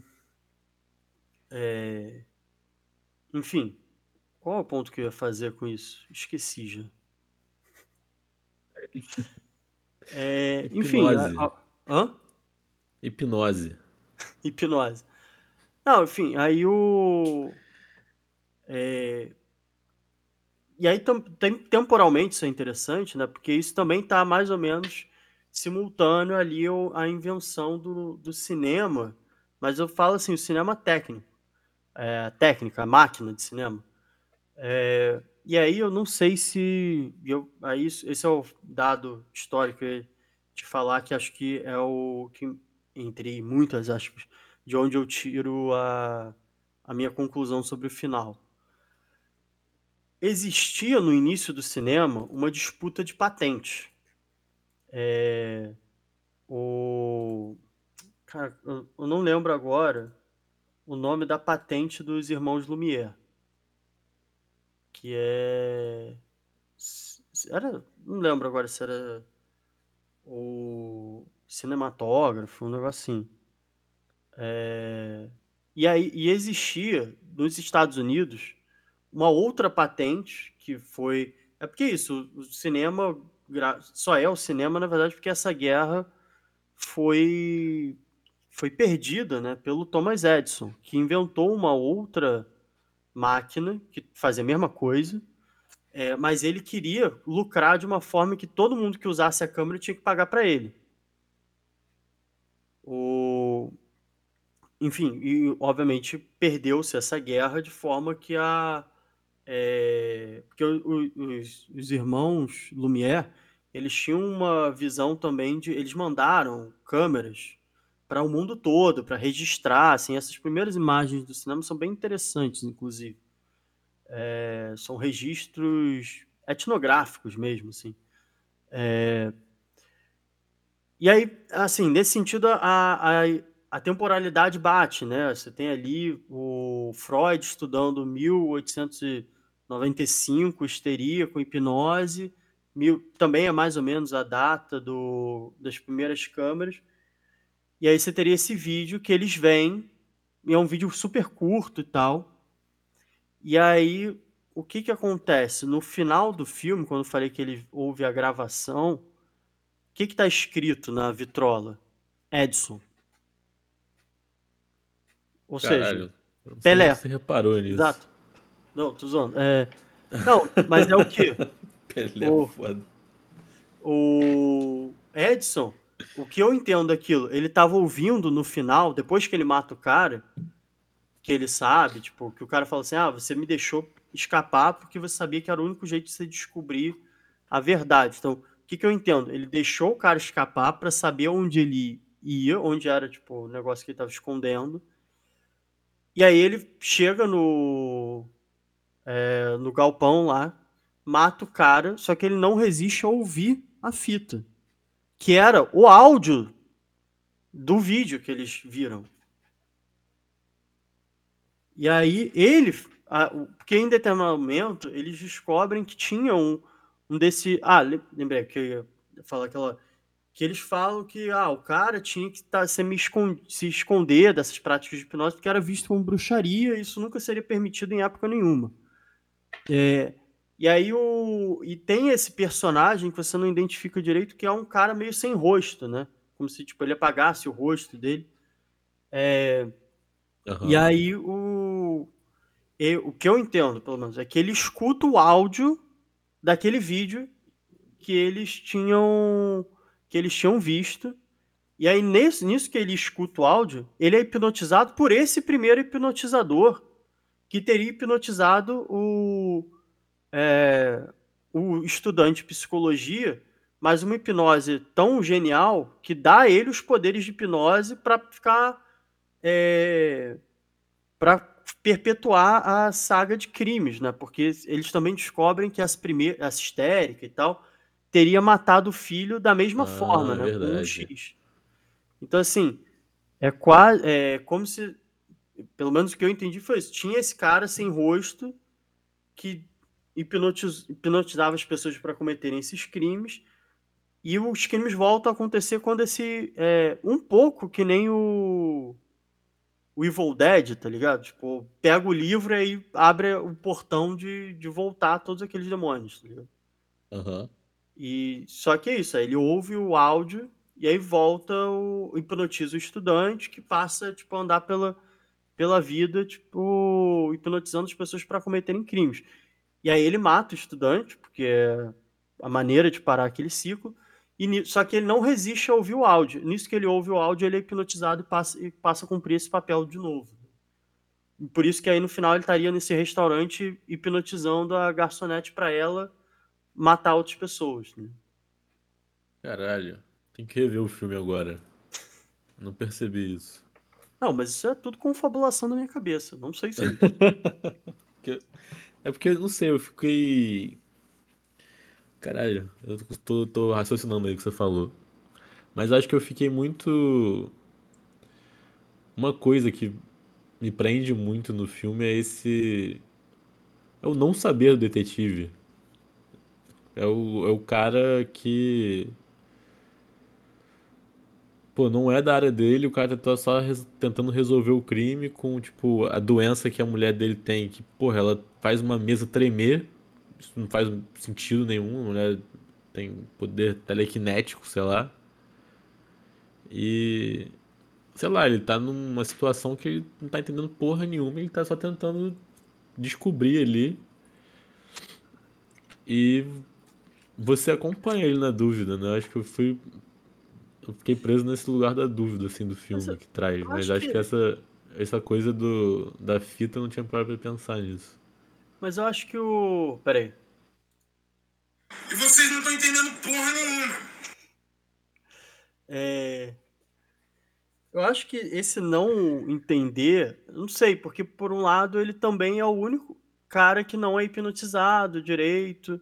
é, enfim, qual é o ponto que eu ia fazer com isso? Esqueci já. É, enfim, a- Hipnose. a- hã? Hipnose. Hipnose. Não, enfim, aí o. é, E aí, tem- temporalmente, isso é interessante, né? Porque isso também está mais ou menos simultâneo ali à invenção do, do cinema. Mas eu falo assim, o cinema técnico. É, técnica, a máquina de cinema. É, e aí eu não sei se. Eu, aí, esse é o dado histórico te falar, que acho que é o que, entre muitas aspas, de onde eu tiro a, a minha conclusão sobre o final. Existia no início do cinema uma disputa de patente. É, o, cara, eu, eu não lembro agora o nome da patente dos irmãos Lumière, que é. Era, não lembro agora se era o cinematógrafo, um assim. É, e aí e existia nos Estados Unidos uma outra patente que foi. É porque isso, o cinema gra- só é o cinema, na verdade, porque essa guerra foi, foi perdida né, pelo Thomas Edison, que inventou uma outra máquina que fazia a mesma coisa, é, mas ele queria lucrar de uma forma que todo mundo que usasse a câmera tinha que pagar para ele. O, enfim, e obviamente perdeu-se essa guerra de forma que a. é, porque os, os irmãos Lumière, eles tinham uma visão também de. Eles mandaram câmeras para o mundo todo, para registrar. Assim, essas primeiras imagens do cinema são bem interessantes, inclusive. É, são registros etnográficos mesmo, assim. E aí, assim, nesse sentido, a, a, a temporalidade bate, né? Você tem ali o Freud estudando 1895, histeria com hipnose, mil, também é mais ou menos a data do, das primeiras câmeras. E aí você teria esse vídeo que eles veem, e é um vídeo super curto e tal. E aí, o que que acontece? No final do filme, quando eu falei que ele houve a gravação, o que que tá escrito na vitrola? Edson. Ou seja, Caralho. sei Pelé. Você reparou nisso. exato. Não, tô zoando. É, não, mas é o quê? Pelé O- é foda. O Edson, o que eu entendo daquilo, ele tava ouvindo no final, depois que ele mata o cara, que ele sabe, tipo, que o cara fala assim: ah, você me deixou escapar porque você sabia que era o único jeito de você descobrir a verdade. Então, o que, que eu entendo? Ele deixou o cara escapar para saber onde ele ia, onde era, tipo, o negócio que ele tava escondendo. E aí ele chega no, é, no galpão lá, mata o cara, só que ele não resiste a ouvir a fita, que era o áudio do vídeo que eles viram. E aí ele, a- porque em determinado momento eles descobrem que tinha um, um desse, ah, le- lembrei que eu ia falar aquela que eles falam que ah, o cara tinha que tá, se, me escon- se esconder dessas práticas de hipnose porque era visto como bruxaria e isso nunca seria permitido em época nenhuma. É, e aí o e tem esse personagem que você não identifica direito que é um cara meio sem rosto, né? Como se tipo ele apagasse o rosto dele. Aham. E aí o e- o que eu entendo, pelo menos, é que ele escuta o áudio daquele vídeo que eles tinham que eles tinham visto E aí, nisso, nisso que ele escuta o áudio, ele é hipnotizado por esse primeiro hipnotizador, que teria hipnotizado o, é, o estudante de psicologia, mas uma hipnose tão genial que dá a ele os poderes de hipnose para ficar. É, para perpetuar a saga de crimes, né? Porque eles também descobrem que as primeiras, essa histérica e tal, teria matado o filho da mesma Ah, forma, né? Com um verdade. X. Então, assim, é quase. É como se. Pelo menos o que eu entendi foi isso. Tinha esse cara sem rosto que hipnotiz, hipnotizava as pessoas para cometerem esses crimes. E os crimes voltam a acontecer quando esse. É, um pouco que nem o. O Evil Dead, tá ligado? Tipo, pega o livro e aí abre o portão de, de voltar todos aqueles demônios, tá ligado? Aham. E só que é isso, ele ouve o áudio e aí volta o hipnotiza o estudante que passa tipo a andar pela, pela vida, tipo, hipnotizando as pessoas para cometerem crimes. E aí ele mata o estudante, porque é a maneira de parar aquele ciclo. E só que ele não resiste a ouvir o áudio. Nisso que ele ouve o áudio, ele é hipnotizado e passa, e passa a cumprir esse papel de novo. Por isso que aí no final ele estaria nesse restaurante hipnotizando a garçonete para ela matar outras pessoas. Né? Caralho. Tem que rever o filme agora. Não percebi isso. Não, mas isso é tudo confabulação da minha cabeça. Não sei se. É porque, não sei, eu fiquei. Caralho, eu tô, tô raciocinando aí o que você falou. Mas acho que eu fiquei muito. Uma coisa que me prende muito no filme é esse. É o não saber do detetive. É o, é o cara que. Pô, não é da área dele, o cara tá só res- tentando resolver o crime com, tipo, a doença que a mulher dele tem, que, porra, ela faz uma mesa tremer, isso não faz sentido nenhum, a mulher tem poder telequinético, sei lá. E, sei lá, ele tá numa situação que ele não tá entendendo porra nenhuma, ele tá só tentando descobrir ali. E você acompanha ele na dúvida, né? Eu acho que eu fui eu fiquei preso nesse lugar da dúvida, assim, do filme que traz. eu Mas acho acho que que. essa, essa coisa do, da fita eu não tinha parado pra pensar nisso. Mas eu acho que o. Peraí. E vocês não estão entendendo porra nenhuma. É, Eu acho que esse não entender, não sei, porque por um lado ele também é o único cara que não é hipnotizado direito,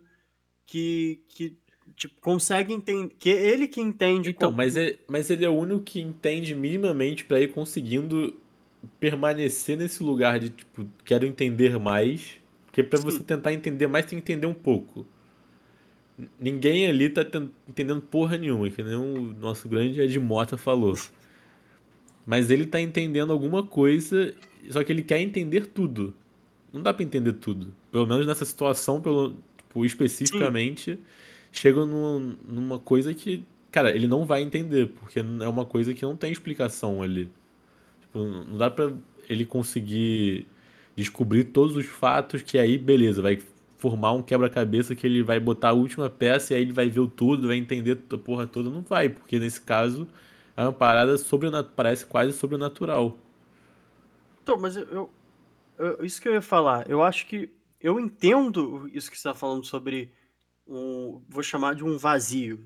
que, que tipo, consegue entender, que ele que entende Então, como. mas, é, mas ele é o único que entende minimamente pra ir conseguindo permanecer nesse lugar de, tipo, quero entender mais. Porque pra você tentar entender mais, tem que entender um pouco. Ninguém ali tá ten- entendendo porra nenhuma, que nem o nosso grande Ed Mota falou. Mas ele tá entendendo alguma coisa, só que ele quer entender tudo. Não dá pra entender tudo. Pelo menos nessa situação, pelo, tipo, especificamente, chega num- numa coisa que, cara, ele não vai entender, porque é uma coisa que não tem explicação ali. Tipo, não dá pra ele conseguir descobrir todos os fatos que aí, beleza, vai formar um quebra-cabeça que ele vai botar a última peça e aí ele vai ver o tudo, vai entender a porra toda. Não vai, porque nesse caso é uma parada sobrenatural, parece quase sobrenatural. Então, mas eu, eu- eu- isso que eu ia falar, eu acho que eu entendo isso que você está falando sobre um, vou chamar de um vazio,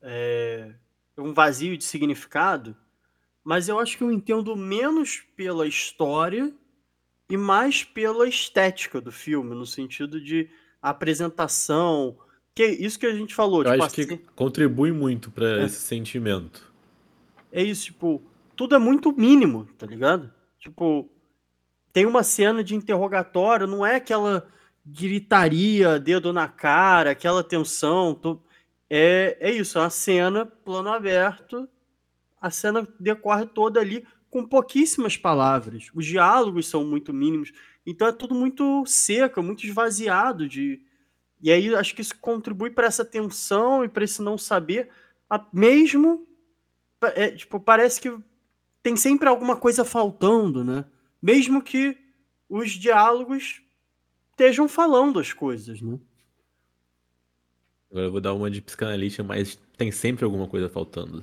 é, um vazio de significado, mas eu acho que eu entendo menos pela história e mais pela estética do filme, no sentido de apresentação, que é isso que a gente falou, Eu tipo acho que assim, contribui muito pra é, esse sentimento. é isso, tipo, tudo é muito mínimo, tá ligado? Tipo, tem uma cena de interrogatório, não é aquela gritaria, dedo na cara, aquela tensão. to- É, é isso, é uma cena, plano aberto, a cena decorre toda ali com pouquíssimas palavras. Os diálogos são muito mínimos, então é tudo muito seco, muito esvaziado de. E aí acho que isso contribui para essa tensão e para esse não saber, mesmo é, tipo, parece que tem sempre alguma coisa faltando, né? Mesmo que os diálogos estejam falando as coisas, né? Agora eu vou dar uma de psicanalista, mas tem sempre alguma coisa faltando.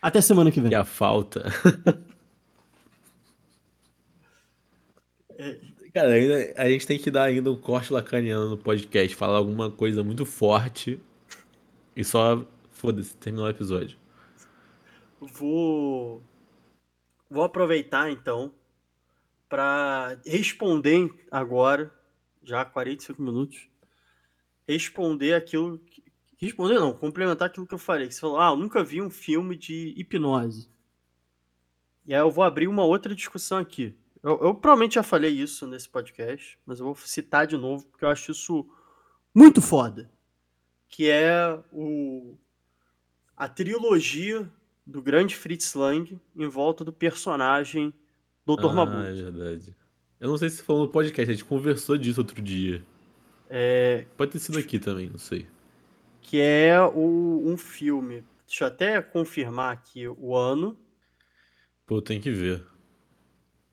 Até semana que vem. E a falta. É, Cara, ainda- a gente tem que dar ainda um corte lacaniano no podcast, falar alguma coisa muito forte e só, foda-se, terminar o episódio. Vou, vou aproveitar então para responder agora, já há 45 minutos, responder aquilo. que- Responder não, complementar aquilo que eu falei. que Você falou, ah, eu nunca vi um filme de hipnose. E aí eu vou abrir uma outra discussão aqui. Eu, eu provavelmente já falei isso nesse podcast, mas eu vou citar de novo, porque eu acho isso muito foda. Que é o, a trilogia do grande Fritz Lang em volta do personagem Dr. Ah, é verdade. Eu não sei se falou no podcast, a gente conversou disso outro dia. É, Pode ter sido aqui também, não sei. que é o, um filme. Deixa eu até confirmar aqui o ano. Pô, tem que ver.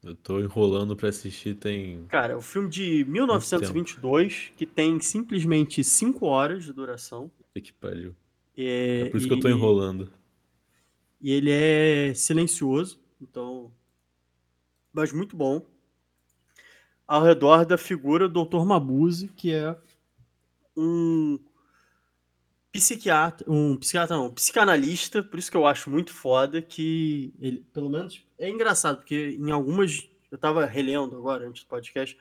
Eu tô enrolando pra assistir tem. Cara, é um filme de 1922 que tem simplesmente 5 horas de duração. Puta Que pariu. É, É por isso que eu tô e- enrolando. E ele é silencioso, então. Mas muito bom. Ao redor da figura do Dr. Mabuse, que é um psiquiatra, um psiquiatra não, um psicanalista, por isso que eu acho muito foda que ele, pelo menos, é engraçado, porque em algumas, eu tava relendo agora, antes do podcast,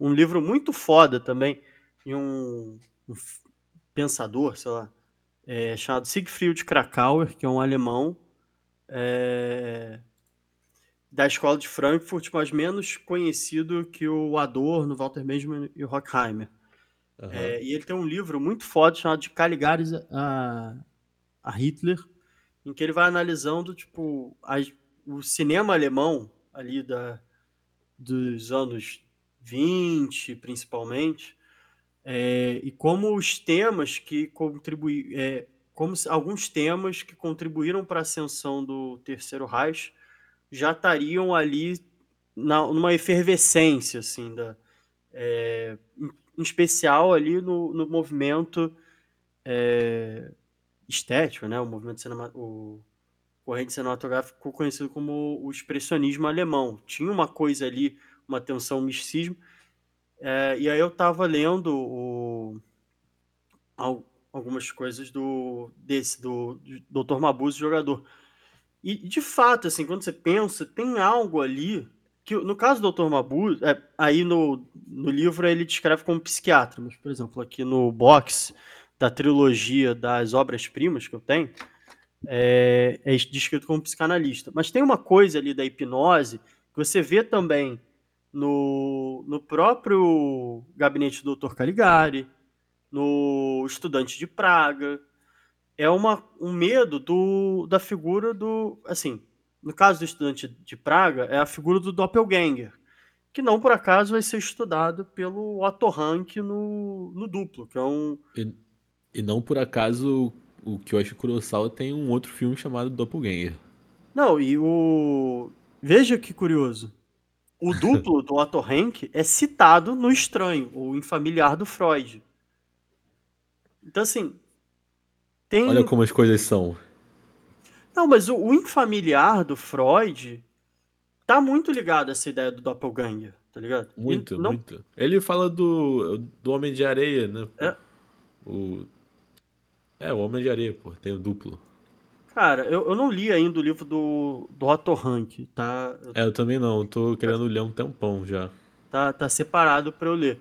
um livro muito foda também, de um, um pensador, sei lá, é, chamado Siegfried Krakauer, que é um alemão, é, da escola de Frankfurt, mas menos conhecido que o Adorno, Walter Benjamin e o Horkheimer. Aham. É, e ele tem um livro muito foda chamado de Caligares a, a Hitler, em que ele vai analisando tipo as- o cinema alemão ali da, dos anos 20, principalmente, é, e como os temas que contribui, é, como se- alguns temas que contribuíram para a ascensão do Terceiro Reich já estariam ali na, numa efervescência assim da é, em, especial ali no, no movimento é, estético, né? O movimento cinema, o corrente cinematográfico conhecido como o expressionismo alemão. Tinha uma coisa ali, uma tensão, um misticismo. É, e aí eu estava lendo o- algumas coisas do desse do, do Dr. Mabuse, jogador. E de fato, assim, quando você pensa, tem algo ali que no caso do Dr. Mabuse, é, aí no, no livro ele descreve como psiquiatra, mas por exemplo, aqui no box da trilogia das obras-primas que eu tenho, é, é descrito como psicanalista. Mas tem uma coisa ali da hipnose que você vê também no, no próprio gabinete do Dr. Caligari, no Estudante de Praga. É uma, um medo do, da figura do. Assim, no caso do Estudante de Praga, é a figura do Doppelganger, que não por acaso vai ser estudado pelo Otto Rank no, no duplo, que é um. E, e não por acaso o Kyoshi Kurosawa tem um outro filme chamado Doppelganger. Não, e o. Veja que curioso. O duplo do Otto Rank é citado no Estranho, ou em Familiar do Freud. Então, assim. Tem. Olha como as coisas são. Não, mas o, o infamiliar do Freud tá muito ligado a essa ideia do doppelganger, tá ligado? Muito, não, muito. Ele fala do, do Homem de Areia, né? É. O... É, o Homem de Areia, pô, tem o duplo. Cara, eu, eu não li ainda o livro do, do Otto Rank, tá? É, eu também não, eu tô querendo ler um tempão já. Tá, tá separado para eu ler.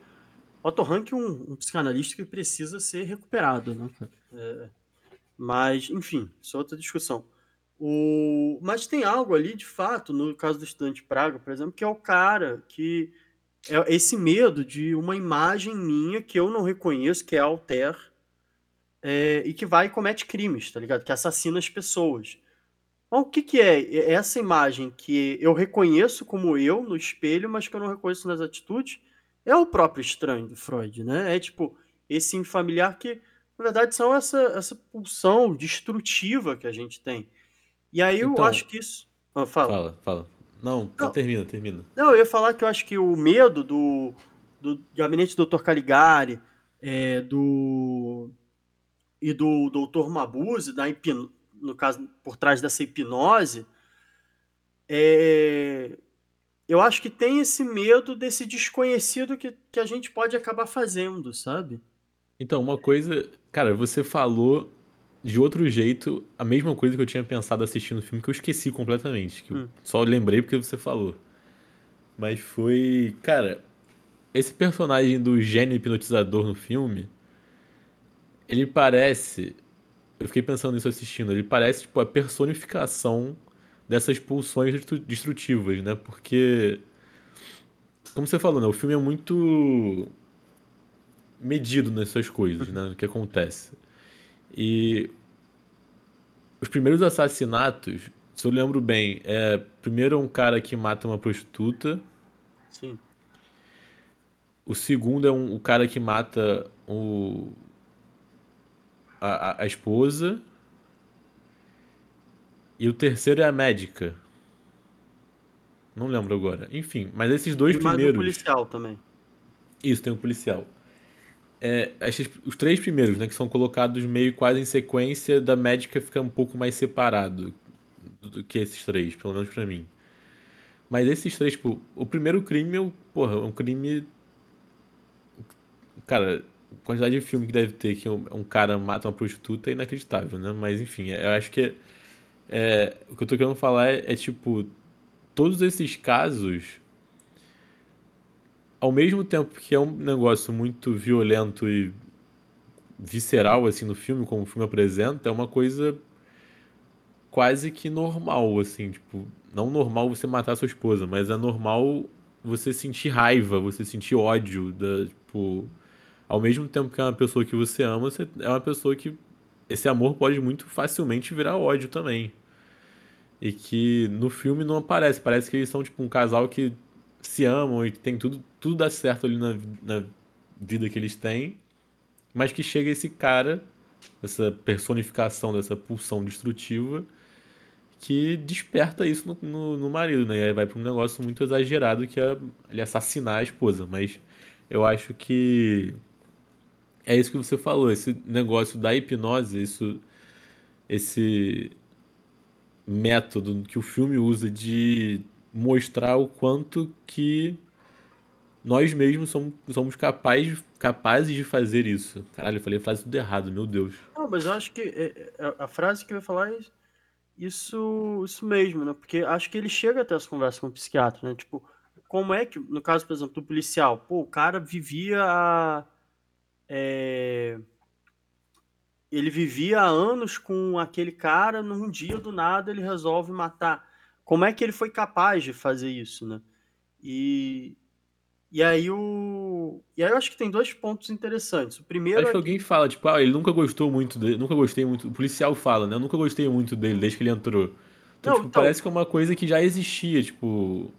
Otto Rank é um, um psicanalista que precisa ser recuperado, né? É, mas, enfim, isso é outra discussão. O, mas tem algo ali, de fato, no caso do estudante Praga, por exemplo, que é o cara que é esse medo de uma imagem minha que eu não reconheço, que é Alter, é, e que vai e comete crimes, tá ligado? Que assassina as pessoas. Então, o que, que é? É essa imagem que eu reconheço como eu no espelho, mas que eu não reconheço nas atitudes, é o próprio estranho do Freud, né? É tipo esse infamiliar que, na verdade, são essa, essa pulsão destrutiva que a gente tem. E aí eu Então, acho que isso. Ah, fala. Fala, fala. Não, Não. termina, termina. Não, eu ia falar que eu acho que o medo do, do gabinete do Dr. Caligari, é, do e do Dr. Mabuse, da hipno- no caso, por trás dessa hipnose, é, eu acho que tem esse medo desse desconhecido que, que a gente pode acabar fazendo, sabe? Então, uma coisa, cara, você falou de outro jeito a mesma coisa que eu tinha pensado assistindo o filme que eu esqueci completamente, que Hum. só lembrei porque você falou. Mas foi, cara, esse personagem do gênio hipnotizador no filme, ele parece, eu fiquei pensando nisso assistindo, ele parece tipo a personificação dessas pulsões destru- destrutivas, né? Porque como você falou, né, o filme é muito medido nessas coisas, né, no que acontece. E os primeiros assassinatos, se eu lembro bem, é primeiro é um cara que mata uma prostituta, Sim. o segundo é um, o cara que mata o, a- a esposa, e o terceiro é a médica. Não lembro agora. Enfim, mas esses dois E mais do primeiros. policial também. Isso, tem um policial. É, esses- os três primeiros, né, que são colocados meio quase em sequência, da médica fica um pouco mais separado do, que esses três, pelo menos pra mim. Mas esses três, tipo, o primeiro crime, é um- porra, é um crime. Cara, a quantidade de filme que deve ter que um, um cara mata uma prostituta é inacreditável, né? Mas enfim, eu acho que é, o que eu tô querendo falar é, é tipo, todos esses casos ao mesmo tempo que é um negócio muito violento e visceral assim no filme, como o filme apresenta, é uma coisa quase que normal, assim, tipo, não normal você matar sua esposa, mas é normal você sentir raiva, você sentir ódio, da, tipo, ao mesmo tempo que é uma pessoa que você ama, você é uma pessoa que esse amor pode muito facilmente virar ódio também. E que no filme não aparece, parece que eles são tipo um casal que se amam e tem tudo, tudo dá certo ali na, na vida que eles têm, mas que chega esse cara, essa personificação dessa pulsão destrutiva, que desperta isso no, no, no marido, né? E aí vai para um negócio muito exagerado que é ele assassinar a esposa. Mas eu acho que é isso que você falou, esse negócio da hipnose, isso, esse método que o filme usa de mostrar o quanto que nós mesmos somos, somos capazes, capazes de fazer isso. Caralho, eu falei a frase tudo errado, meu Deus. Não, mas eu acho que é, é, a frase que eu ia falar é isso, isso mesmo, né? Porque acho que ele chega até essa conversa com o psiquiatra, né? Tipo, como é que, no caso, por exemplo, do policial, pô, o cara vivia há, é, ele vivia há anos com aquele cara, num dia do nada ele resolve matar. Como é que ele foi capaz de fazer isso, né? E, e aí o. E aí eu acho que tem dois pontos interessantes. O primeiro Acho é que alguém fala, tipo, ah, ele nunca gostou muito dele, nunca gostei muito. O policial fala, né? Eu nunca gostei muito dele desde que ele entrou. Então, Não, tipo, então- parece que é uma coisa que já existia, tipo.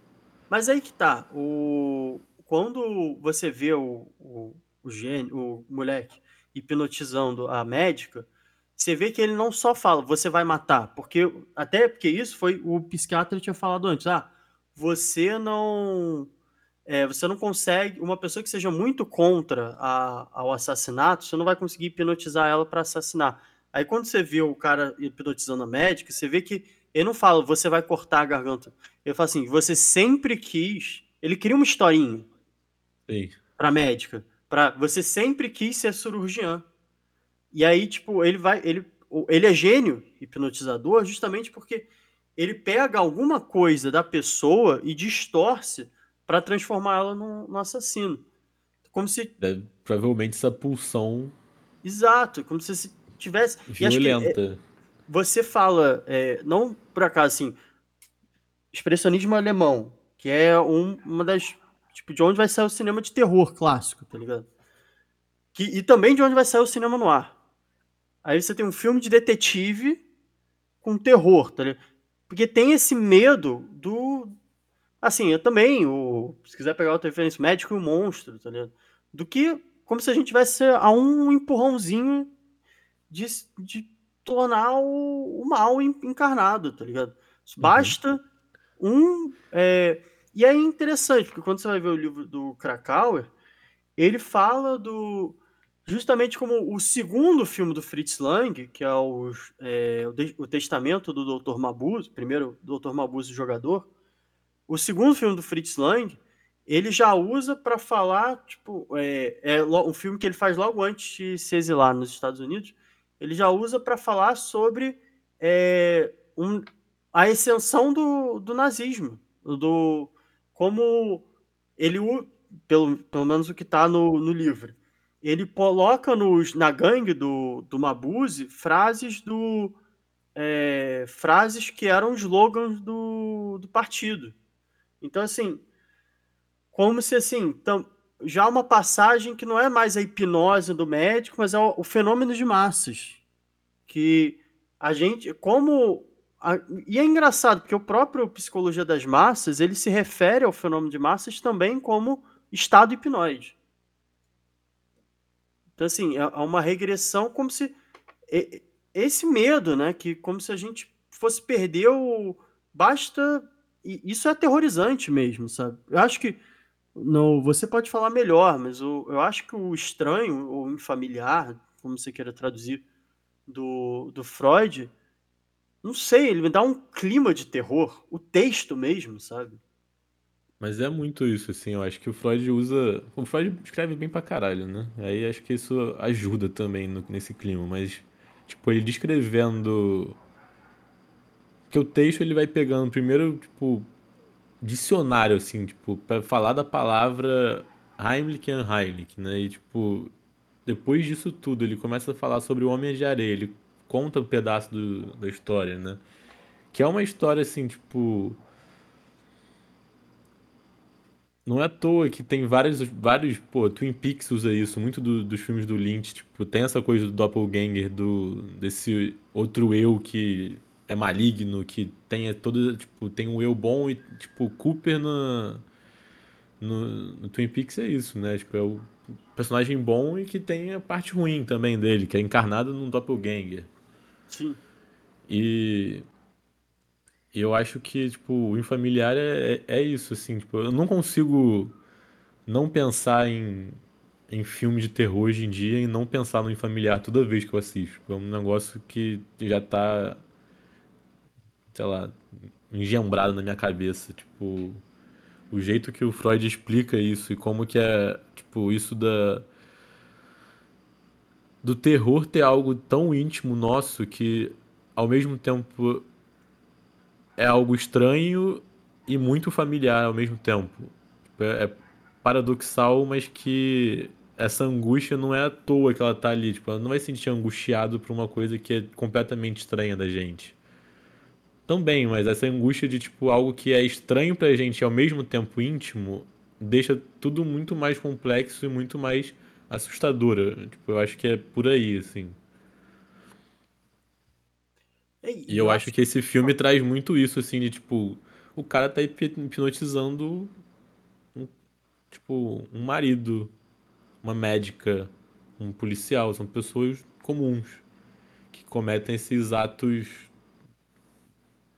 Mas aí que tá. O... Quando você vê o, o, o gênio, o moleque hipnotizando a médica, você vê que ele não só fala, você vai matar, porque até porque isso foi o psiquiatra tinha falado antes. Ah, você não. é, você não consegue. Uma pessoa que seja muito contra a- ao assassinato, você não vai conseguir hipnotizar ela para assassinar. Aí quando você vê o cara hipnotizando a médica, você vê que ele não fala, você vai cortar a garganta. Ele fala assim, você sempre quis. Ele cria uma historinha Sim. pra médica. Pra, você sempre quis ser cirurgiã. E aí, tipo, ele vai. Ele, ele é gênio hipnotizador justamente porque ele pega alguma coisa da pessoa e distorce pra transformar ela num, num assassino. Como se. Deve- provavelmente essa pulsão Exato, como se se tivesse. Que, é, violenta. você fala, é, não por acaso, assim, expressionismo alemão, que é um- uma das, tipo, de onde vai sair o cinema de terror clássico, tá ligado? Que, e também de onde vai sair o cinema no ar. Aí você tem um filme de detetive com terror, tá ligado? Porque tem esse medo do... Assim, eu também, o, se quiser pegar outra referência, médico e o monstro, tá ligado? Do que como se a gente tivesse a um empurrãozinho de, de tornar o, o mal en- encarnado, tá ligado? Basta um. é, e é interessante, porque quando você vai ver o livro do Krakauer, ele fala do justamente como o segundo filme do Fritz Lang, que é o, é, o, Testamento do Dr. Mabuse, primeiro Dr. Mabuse jogador, o segundo filme do Fritz Lang, ele já usa para falar, tipo, é, é um filme que ele faz logo antes de se exilar nos Estados Unidos, ele já usa para falar sobre é, um, a ascensão do, do nazismo, do como ele, pelo, pelo menos o que está no, no livro, ele coloca nos, na gangue do, do Mabuse frases do é, frases que eram slogans do, do partido. Então, assim, como se assim, tam, já uma passagem que não é mais a hipnose do médico, mas é o, o fenômeno de massas. Que a gente, como. E é engraçado, porque o próprio Psicologia das Massas ele se refere ao fenômeno de massas também como estado hipnoide. Então, assim, é, é uma regressão como se. Esse medo, né? Que como se a gente fosse perder o. Basta. Isso é aterrorizante mesmo, sabe? Eu acho que. Não, você pode falar melhor, mas eu acho que o estranho, ou infamiliar, como você queira traduzir, do, do Freud, não sei, ele me dá um clima de terror, o texto mesmo, sabe? Mas é muito isso, assim, eu acho que o Freud usa. O Freud escreve bem pra caralho, né? Aí acho que isso ajuda também no, nesse clima, mas, tipo, ele descrevendo. Que o texto ele vai pegando primeiro, tipo, dicionário, assim, tipo, pra falar da palavra Heimlich and Heilig, né? E, tipo, depois disso tudo, ele começa a falar sobre o Homem de Areia, ele conta um pedaço do, da história, né? Que é uma história, assim, tipo não é à toa que tem vários, vários, pô, Twin Peaks usa isso, muito do- dos filmes do Lynch, tipo, tem essa coisa do doppelganger, do, desse outro eu que é maligno, que tem todo, tipo, tem um eu bom e, tipo, Cooper no, no, no Twin Peaks é isso, né? Tipo, é o personagem bom e que tem a parte ruim também dele, que é encarnado num doppelganger. Sim. E eu acho que, tipo, o Infamiliar é, é, é isso, assim, tipo, eu não consigo não pensar em, em filme de terror hoje em dia e não pensar no Infamiliar toda vez que eu assisto. Tipo, é um negócio que já tá, sei lá, engembrado na minha cabeça, tipo, o jeito que o Freud explica isso e como que é, tipo, isso da do terror ter algo tão íntimo nosso que ao mesmo tempo é algo estranho e muito familiar ao mesmo tempo. É, é paradoxal, mas que essa angústia não é à toa que ela tá ali. Tipo, ela não vai se sentir angustiado por uma coisa que é completamente estranha da gente. Também, mas essa angústia de tipo algo que é estranho pra gente e ao mesmo tempo íntimo deixa tudo muito mais complexo e muito mais assustador. Tipo, eu acho que é por aí, assim. E eu acho que esse filme traz muito isso, assim, de tipo, o cara tá hipnotizando um, tipo, um marido, uma médica, um policial, são pessoas comuns que cometem esses atos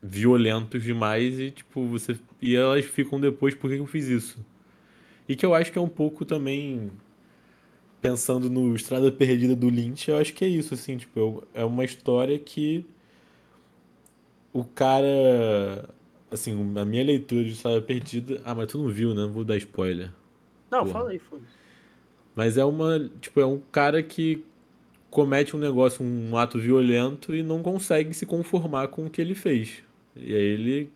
violentos demais e tipo, você e elas ficam depois por que eu fiz isso? E que eu acho que é um pouco também pensando no Estrada Perdida do Lynch, eu acho que é isso assim, tipo, é uma história que o cara. Assim, a minha leitura de Estrada Perdida. Ah, mas tu não viu, né? Não vou dar spoiler. Não, Porra. fala aí, foda Mas é uma. Tipo, é um cara que comete um negócio, um ato violento e não consegue se conformar com o que ele fez. E aí ele.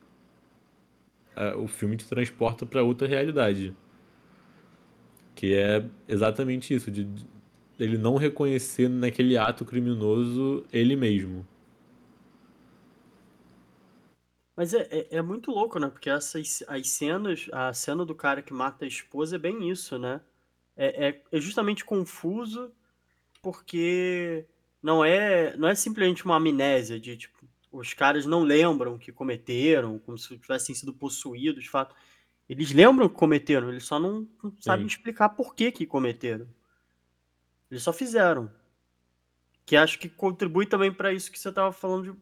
o filme te transporta para outra realidade. Que é exatamente isso, de ele não reconhecer naquele ato criminoso ele mesmo. Mas é, é, é, muito louco, né? Porque essas as cenas, a cena do cara que mata a esposa é bem isso, né? É, é, é justamente confuso porque não é não é simplesmente uma amnésia de tipo os caras não lembram que cometeram, como se tivessem sido possuídos, de fato. Eles lembram que cometeram, eles só não, não sabem explicar por que que cometeram. Eles só fizeram. Que acho que contribui também para isso que você estava falando de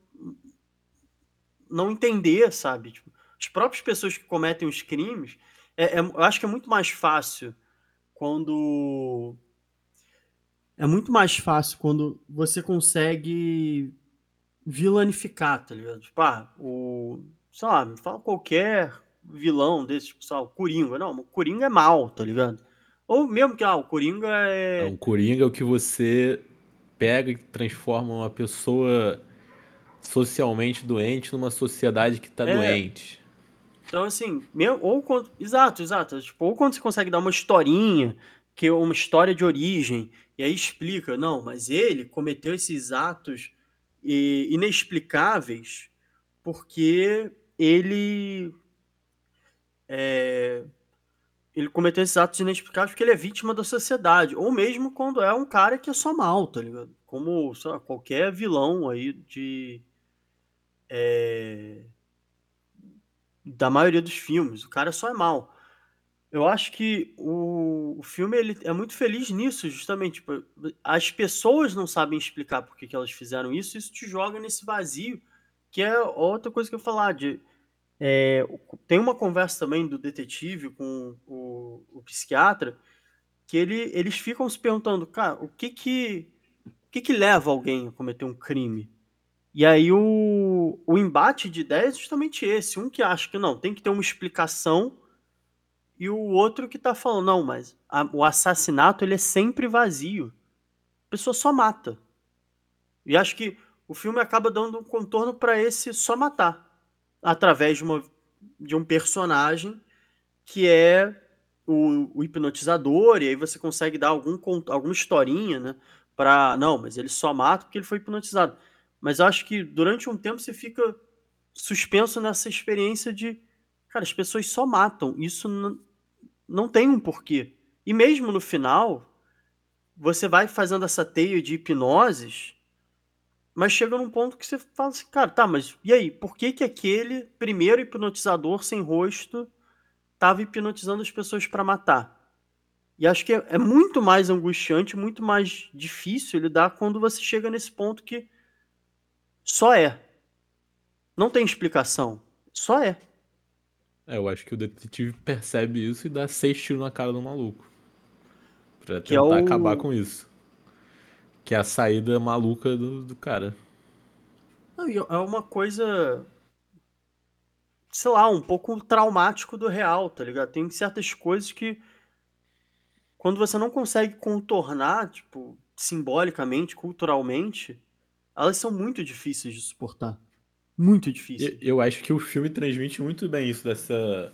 não entender, sabe? Tipo, as próprias pessoas que cometem os crimes, é, é, eu acho que é muito mais fácil quando é muito mais fácil quando você consegue vilanificar, tá ligado? Tipo, ah, o. Sei lá, me fala qualquer vilão desse, tipo, sei lá, o Coringa. Não, o Coringa é mal, tá ligado? Ou mesmo que, ah, o Coringa é. O Coringa é o que você pega e transforma uma pessoa socialmente doente numa sociedade que tá É. doente. Então, assim, mesmo, ou quando. Exato, exato. Tipo, ou quando você consegue dar uma historinha, que é uma história de origem, e aí explica, não, mas ele cometeu esses atos inexplicáveis porque ele. É, ele cometeu esses atos inexplicáveis porque ele é vítima da sociedade. Ou mesmo quando é um cara que é só mal, tá ligado? Como, lá, qualquer vilão aí de. é, da maioria dos filmes. O cara só é mal. Eu acho que o, o filme ele é muito feliz nisso, justamente. Tipo, as pessoas não sabem explicar por que, que elas fizeram isso, isso te joga nesse vazio, que é outra coisa que eu falar. De, é, tem uma conversa também do detetive com o, o psiquiatra, que ele, eles ficam se perguntando, cara, o que que, o que que leva alguém a cometer um crime? E aí o, o embate de ideias é justamente esse. Um que acha que não, tem que ter uma explicação, e o outro que tá falando, não, mas a- o assassinato ele é sempre vazio. A pessoa só mata. E acho que o filme acaba dando um contorno para esse só matar. Através de, uma, de um personagem que é o, o hipnotizador, e aí você consegue dar algum, alguma historinha, né? Pra. Não, mas ele só mata porque ele foi hipnotizado. Mas eu acho que durante um tempo você fica suspenso nessa experiência de. Cara, as pessoas só matam. Isso não, não tem um porquê. E mesmo no final, você vai fazendo essa teia de hipnoses, mas chega num ponto que você fala assim, cara, tá, mas e aí? Por que que aquele primeiro hipnotizador sem rosto estava hipnotizando as pessoas para matar? E acho que é, é muito mais angustiante, muito mais difícil lidar quando você chega nesse ponto que só é. Não tem explicação. Só é. É, eu acho que o detetive percebe isso e dá seis tiros na cara do maluco. Pra é tentar o- acabar com isso. Que é a saída maluca do, do cara. É uma coisa, sei lá, um pouco traumático do real, tá ligado? Tem certas coisas que, quando você não consegue contornar, tipo, simbolicamente, culturalmente, elas são muito difíceis de suportar. Muito difíceis. E- Eu acho que o filme transmite muito bem isso, dessa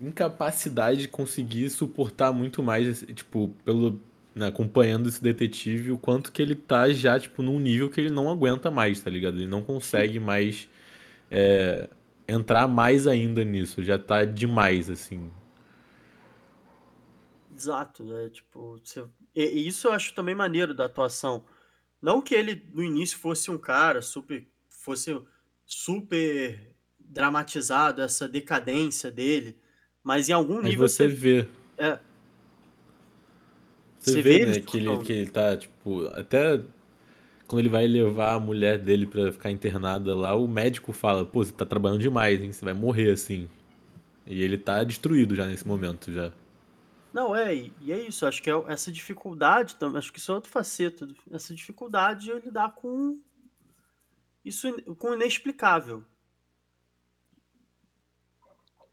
incapacidade de conseguir suportar muito mais, tipo, pelo, né, acompanhando esse detetive, o quanto que ele tá já, tipo, num nível que ele não aguenta mais, tá ligado? Ele não consegue mais é, entrar mais ainda nisso, já tá demais, assim. Exato, né? Tipo, você... e, isso eu acho também maneiro da atuação. Não que ele no início fosse um cara super, fosse super dramatizado essa decadência dele, mas em algum Mas nível você você vê, é, você Você vê, vê né, ele que ele, que ele tá, tipo, até quando ele vai levar a mulher dele pra ficar internada lá, o médico fala, pô, você tá trabalhando demais, hein? Você vai morrer assim. E ele tá destruído já nesse momento, já. Não, é, e é isso, acho que é essa dificuldade também, acho que isso é outra faceta, essa dificuldade de lidar com isso, com o inexplicável.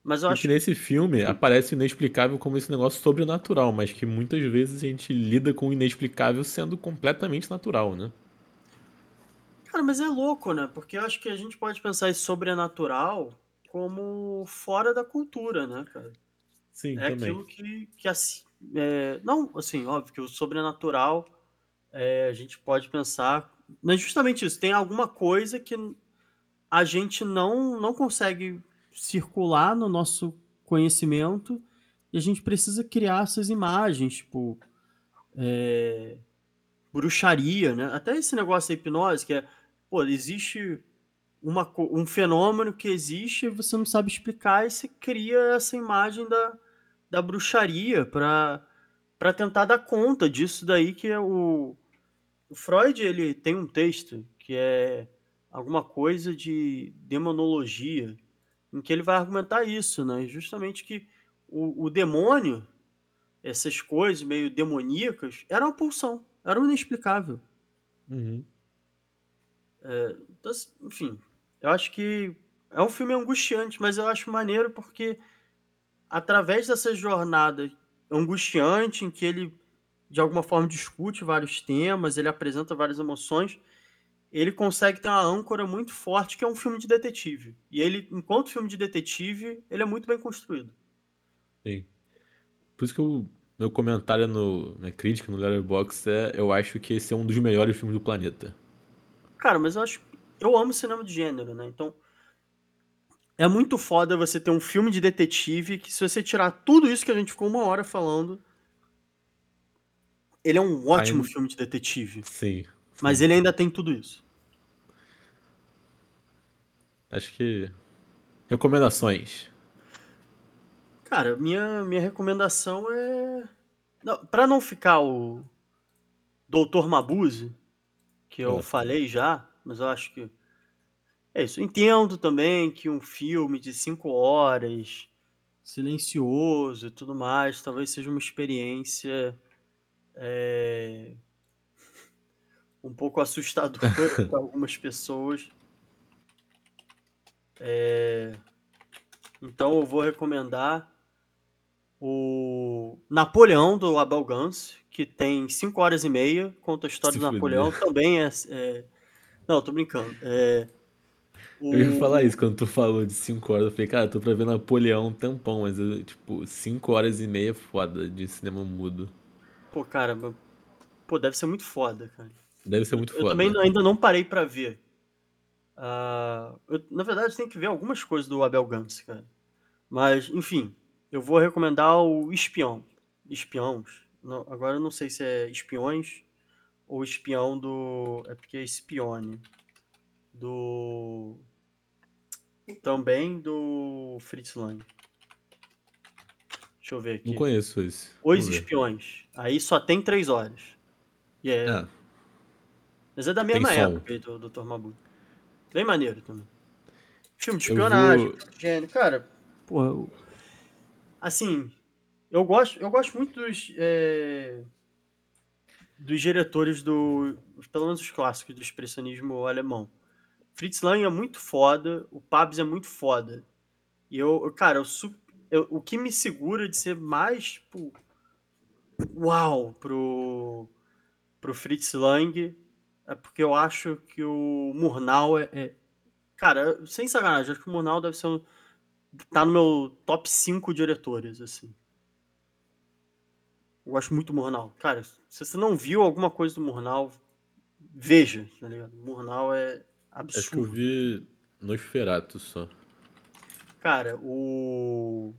Mas eu E acho que nesse filme aparece o inexplicável como esse negócio sobrenatural, mas que muitas vezes a gente lida com o inexplicável sendo completamente natural, né? Cara, mas é louco, né? Porque eu acho que a gente pode pensar esse sobrenatural como fora da cultura, né, cara? Sim, É também. aquilo que, que assim, é, não, assim, óbvio que o sobrenatural é, a gente pode pensar, mas justamente isso, tem alguma coisa que a gente não, não consegue circular no nosso conhecimento e a gente precisa criar essas imagens, tipo, é, bruxaria, né? Até esse negócio da hipnose, que é, pô, existe uma, um fenômeno que existe e você não sabe explicar e você cria essa imagem da, da bruxaria para para tentar dar conta disso daí que é o, o Freud, ele tem um texto que é alguma coisa de demonologia, em que ele vai argumentar isso, né? Justamente que o, o demônio, essas coisas meio demoníacas, era uma pulsão. Era um inexplicável. Uhum. É, então, assim, enfim, eu acho que é um filme angustiante, mas eu acho maneiro porque através dessa jornada angustiante em que ele de alguma forma discute vários temas, ele apresenta várias emoções, ele consegue ter uma âncora muito forte que é um filme de detetive. E ele, enquanto filme de detetive, ele é muito bem construído. Sim. Por isso que o meu comentário no, na crítica no Letterboxd é eu acho que esse é um dos melhores filmes do planeta. Cara, mas eu acho. Eu amo cinema de gênero, né? Então. É muito foda você ter um filme de detetive que, se você tirar tudo isso que a gente ficou uma hora falando, ele é um ótimo Ainda- filme de detetive. Sim. Mas ele ainda tem tudo isso. Acho que. Recomendações. Cara, minha, minha recomendação é. Pra não ficar o Doutor Mabuse, que eu É. falei já, mas eu acho que. É isso. Entendo também que um filme de cinco horas, silencioso e tudo mais, talvez seja uma experiência. é, um pouco assustadora para algumas pessoas. É, Então eu vou recomendar o Napoleão do Abel Gance, que tem 5 horas e meia, conta a história Se do fuder. Napoleão, também é, é- Não, tô brincando. É, o- Eu ia falar isso quando tu falou de 5 horas. Eu falei, cara, tô pra ver Napoleão um tempão, mas eu, tipo, 5 horas e meia é foda de cinema mudo. Pô, cara, pô, deve ser muito foda, cara. Deve ser muito Eu foda. também ainda não parei pra ver. Ah, eu, na verdade, tem que ver algumas coisas do Abel Gance, cara. Mas, enfim, eu vou recomendar o Espião. Espiões. Não, agora eu não sei se é espiões ou espião do. É porque é espione. Do. Também do Fritz Lang. Deixa eu ver aqui. Não conheço esse. Os. Espiões. Aí só tem três horas. E é, Ah, mas é da Tem mesma som. época aí do Dr. Mabu. Bem maneiro também. Filme de espionagem, vou- gênero. Cara, porra, eu- assim, eu gosto, eu gosto muito dos, é, dos diretores do, pelo menos os clássicos do expressionismo alemão. Fritz Lang é muito foda, o Pabs é muito foda. E eu, cara, eu, su- eu- o que me segura de ser mais, tipo, uau, pro, pro Fritz Lang é porque eu acho que o Murnau é, é- Cara, sem sacanagem, acho que o Murnau deve ser um. Tá no meu top 5 diretores, assim. Eu gosto muito do Murnau. Cara, se você não viu alguma coisa do Murnau, veja, tá ligado? O Murnau é acho que eu absurdo. vi Nosferatu só. Cara, o.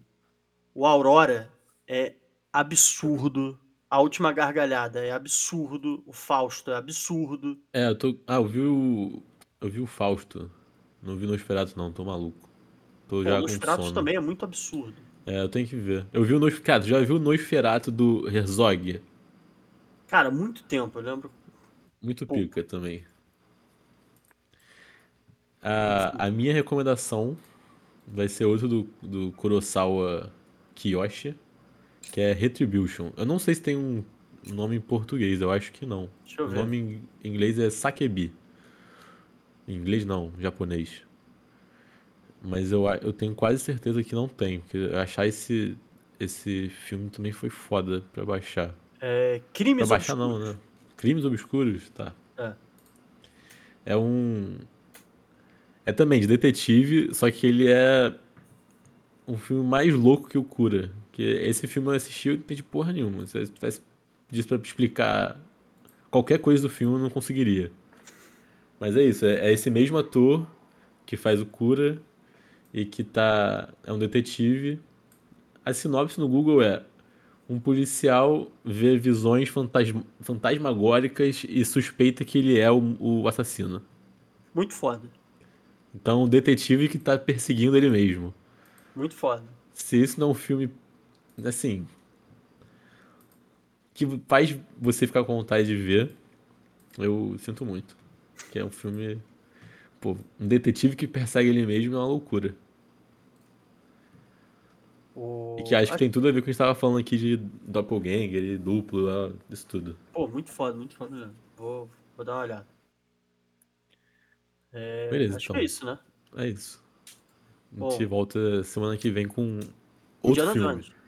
O Aurora é absurdo. A última gargalhada é absurdo. O Fausto é absurdo. É, eu tô. Ah, eu vi o. Eu vi o Fausto. Não vi Nosferatu, não, tô maluco. Tô Pô, já com sono. também é muito absurdo. É, eu tenho que ver. Eu vi o Nosferatu. Cara, já viu o Nosferatu do Herzog? Cara, muito tempo. Eu lembro. Muito Pô. pica também. A, a minha recomendação vai ser outro do, do Kurosawa Kiyoshi, que é Retribution. Eu não sei se tem um nome em português, eu acho que não. Deixa eu O ver. nome em inglês é Sakebi. Em inglês não, japonês. Mas eu, eu tenho quase certeza que não tem, porque achar esse, esse filme também foi foda pra baixar. É, Pra Crimes baixar não, Obscuros. né? Crimes Obscuros, tá. É. É um. É também de detetive, só que ele é um filme mais louco que o Cura. Que esse filme eu assisti e não entendi porra nenhuma. Se eu tivesse pedido pra explicar qualquer coisa do filme, eu não conseguiria. Mas é isso, é, é esse mesmo ator que faz o Cura e que tá. É um detetive. A sinopse no Google é um policial vê visões fantasma- fantasmagóricas e suspeita que ele é o, o assassino. Muito foda. Então, o detetive que tá perseguindo ele mesmo. Muito foda. Se isso não é um filme, assim, que faz você ficar com vontade de ver, eu sinto muito. Que é um filme, pô, um detetive que persegue ele mesmo é uma loucura. O... E que acho que tem tudo a ver com o que a gente tava falando aqui de doppelganger e duplo, isso tudo. Pô, muito foda, muito foda mesmo. Vou, vou dar uma olhada. É, Beleza, acho então. que é isso, né? É isso. A Bom. gente volta semana que vem com outro filme. Jones.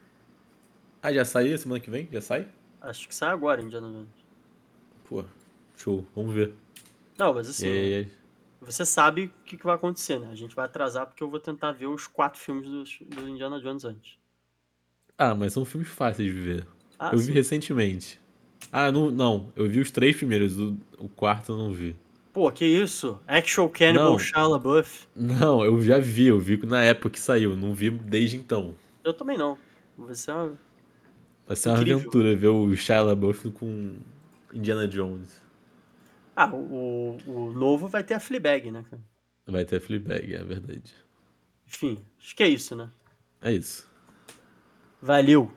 Ah, já saiu semana que vem? Já sai? Acho que sai agora, Indiana Jones. Pô, show. Vamos ver. Não, mas assim, E aí, você sabe o que, que vai acontecer, né? A gente vai atrasar porque eu vou tentar ver os quatro filmes do, do Indiana Jones antes. Ah, mas são filmes fáceis de ver. Ah, eu sim. vi recentemente. Ah, não, não. Eu vi os três primeiros, o, o quarto eu não vi. Pô, que isso? Actual Cannibal Não. Shia LaBeouf? Não, eu já vi, eu vi na época que saiu, não vi desde então. Eu também não. Vai ser uma... Vai ser uma Incrível. aventura ver o Shia LaBeouf com Indiana Jones. Ah, o, o, novo vai ter a Fleabag, né, cara? Vai ter Fleabag, é verdade. Enfim, acho que é isso, né? É isso. Valeu!